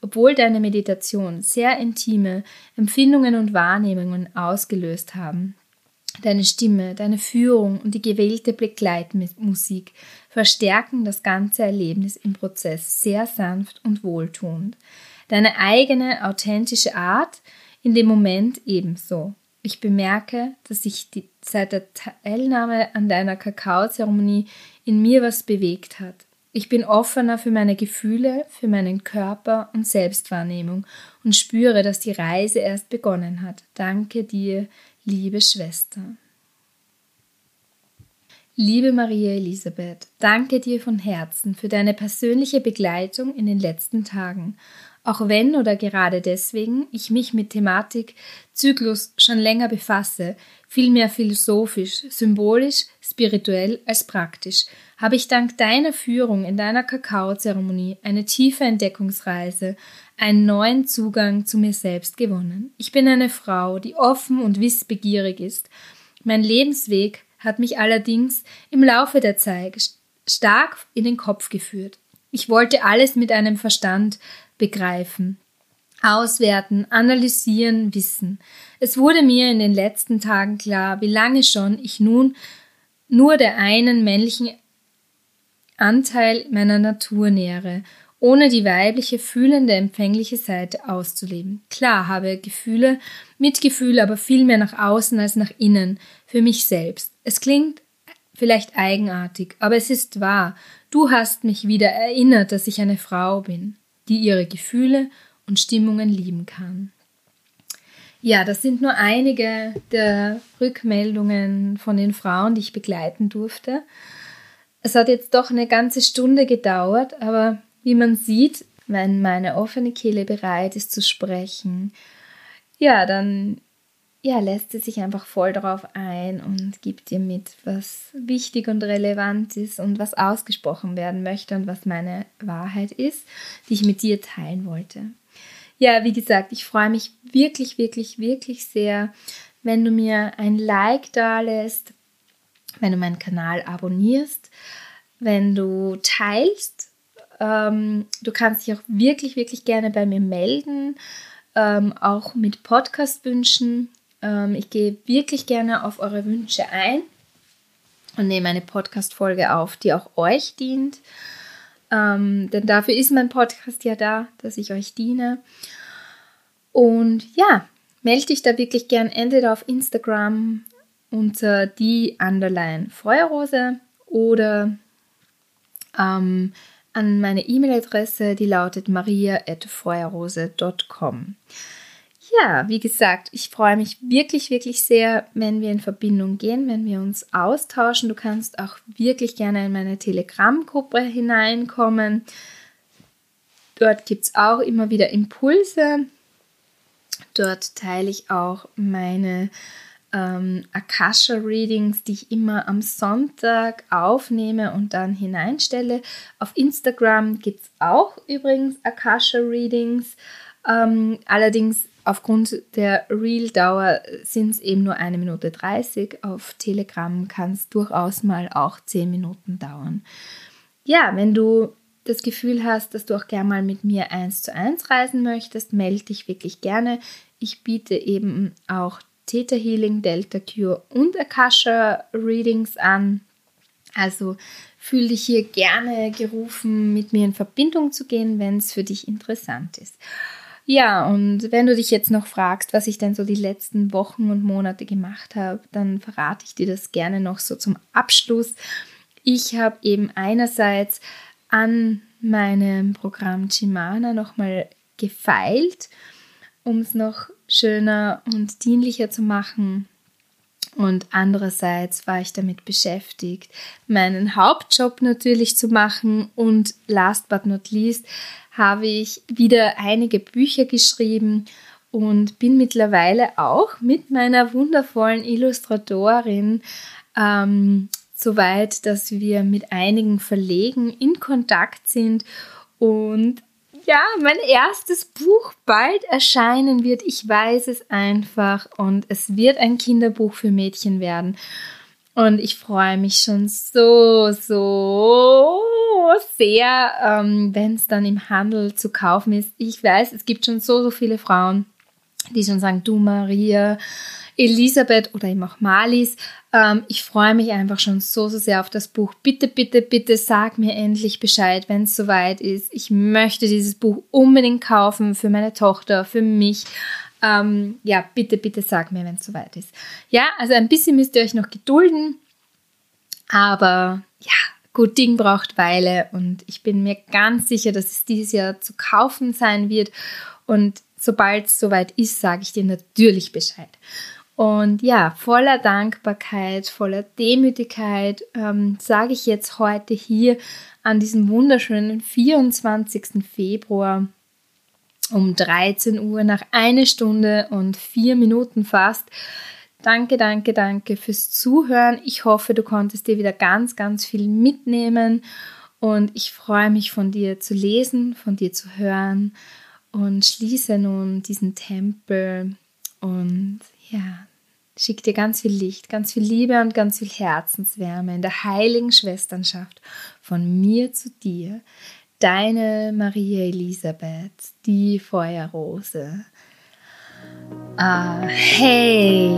Obwohl deine Meditation sehr intime Empfindungen und Wahrnehmungen ausgelöst haben. Deine Stimme, deine Führung und die gewählte Begleitmusik verstärken das ganze Erlebnis im Prozess sehr sanft und wohltuend. Deine eigene authentische Art in dem Moment ebenso. Ich bemerke, dass sich die, seit der Teilnahme an deiner Kakaozeremonie in mir was bewegt hat. Ich bin offener für meine Gefühle, für meinen Körper und Selbstwahrnehmung und spüre, dass die Reise erst begonnen hat. Danke dir, liebe Schwester. Liebe Maria Elisabeth, danke dir von Herzen für deine persönliche Begleitung in den letzten Tagen auch wenn oder gerade deswegen ich mich mit Thematik Zyklus schon länger befasse, viel mehr philosophisch, symbolisch, spirituell als praktisch, habe ich dank deiner Führung in deiner Kakaozeremonie eine tiefe Entdeckungsreise, einen neuen Zugang zu mir selbst gewonnen. Ich bin eine Frau, die offen und wissbegierig ist. Mein Lebensweg hat mich allerdings im Laufe der Zeit stark in den Kopf geführt. Ich wollte alles mit einem Verstand begreifen, auswerten, analysieren, wissen. Es wurde mir in den letzten Tagen klar, wie lange schon ich nun nur der einen männlichen Anteil meiner Natur nähere, ohne die weibliche, fühlende, empfängliche Seite auszuleben. Klar habe Gefühle Mitgefühl aber viel mehr nach außen als nach innen, für mich selbst. Es klingt vielleicht eigenartig, aber es ist wahr. Du hast mich wieder erinnert, dass ich eine Frau bin, die ihre Gefühle und Stimmungen lieben kann. Ja, das sind nur einige der Rückmeldungen von den Frauen, die ich begleiten durfte. Es hat jetzt doch eine ganze Stunde gedauert, aber wie man sieht, wenn meine offene Kehle bereit ist zu sprechen, ja, dann ja, lässt sie sich einfach voll darauf ein und gibt dir mit, was wichtig und relevant ist und was ausgesprochen werden möchte und was meine Wahrheit ist, die ich mit dir teilen wollte. Ja, wie gesagt, ich freue mich wirklich, wirklich, wirklich sehr, wenn du mir ein Like da lässt, wenn du meinen Kanal abonnierst, wenn du teilst. Ähm, du kannst dich auch wirklich, wirklich gerne bei mir melden, ähm, auch mit Podcast-Wünschen. Ähm, ich gehe wirklich gerne auf eure Wünsche ein und nehme eine Podcast-Folge auf, die auch euch dient. Ähm, denn dafür ist mein Podcast ja da, dass ich euch diene. Und ja, melde dich da wirklich gern entweder auf Instagram unter die Underline Feuerrose oder ähm, an meine E-Mail-Adresse, die lautet maria.feuerrose.com. Ja, wie gesagt, ich freue mich wirklich, wirklich sehr, wenn wir in Verbindung gehen, wenn wir uns austauschen. Du kannst auch wirklich gerne in meine Telegram-Gruppe hineinkommen. Dort gibt es auch immer wieder Impulse. Dort teile ich auch meine ähm, Akasha-Readings, die ich immer am Sonntag aufnehme und dann hineinstelle. Auf Instagram gibt es auch übrigens Akasha-Readings. Ähm, allerdings aufgrund der Real-Dauer sind es eben nur eine Minute 30. Auf Telegram kann es durchaus mal auch 10 Minuten dauern. Ja, wenn du das Gefühl hast, dass du auch gerne mal mit mir eins zu eins reisen möchtest, melde dich wirklich gerne. Ich biete eben auch Theta Healing, Delta Cure und Akasha Readings an. Also fühl dich hier gerne gerufen, mit mir in Verbindung zu gehen, wenn es für dich interessant ist. Ja, und wenn du dich jetzt noch fragst, was ich denn so die letzten Wochen und Monate gemacht habe, dann verrate ich dir das gerne noch so zum Abschluss. Ich habe eben einerseits an meinem Programm Chimana nochmal gefeilt, um es noch schöner und dienlicher zu machen. Und andererseits war ich damit beschäftigt, meinen Hauptjob natürlich zu machen. Und last but not least habe ich wieder einige Bücher geschrieben und bin mittlerweile auch mit meiner wundervollen Illustratorin ähm, so weit, dass wir mit einigen Verlegen in Kontakt sind und ja, mein erstes Buch bald erscheinen wird. Ich weiß es einfach und es wird ein Kinderbuch für Mädchen werden. Und ich freue mich schon so, so sehr, ähm, wenn es dann im Handel zu kaufen ist. Ich weiß, es gibt schon so, so viele Frauen, die schon sagen, du Maria, Elisabeth oder eben auch Malis, ähm, ich freue mich einfach schon so, so sehr auf das Buch. Bitte, bitte, bitte sag mir endlich Bescheid, wenn es soweit ist. Ich möchte dieses Buch unbedingt kaufen für meine Tochter, für mich. Ähm, ja, bitte, bitte sag mir, wenn es soweit ist. Ja, also ein bisschen müsst ihr euch noch gedulden. Aber ja, gut Ding braucht Weile und ich bin mir ganz sicher, dass es dieses Jahr zu kaufen sein wird. Und sobald es soweit ist, sage ich dir natürlich Bescheid. Und ja, voller Dankbarkeit, voller Demütigkeit ähm, sage ich jetzt heute hier an diesem wunderschönen 24. Februar um 13 Uhr nach einer Stunde und vier Minuten fast. Danke, danke, danke fürs Zuhören. Ich hoffe, du konntest dir wieder ganz, ganz viel mitnehmen und ich freue mich von dir zu lesen, von dir zu hören und schließe nun diesen Tempel und ja, schick dir ganz viel Licht, ganz viel Liebe und ganz viel Herzenswärme in der heiligen Schwesternschaft von mir zu dir. Deine Maria Elisabeth, die Feuerrose. Ah, hey!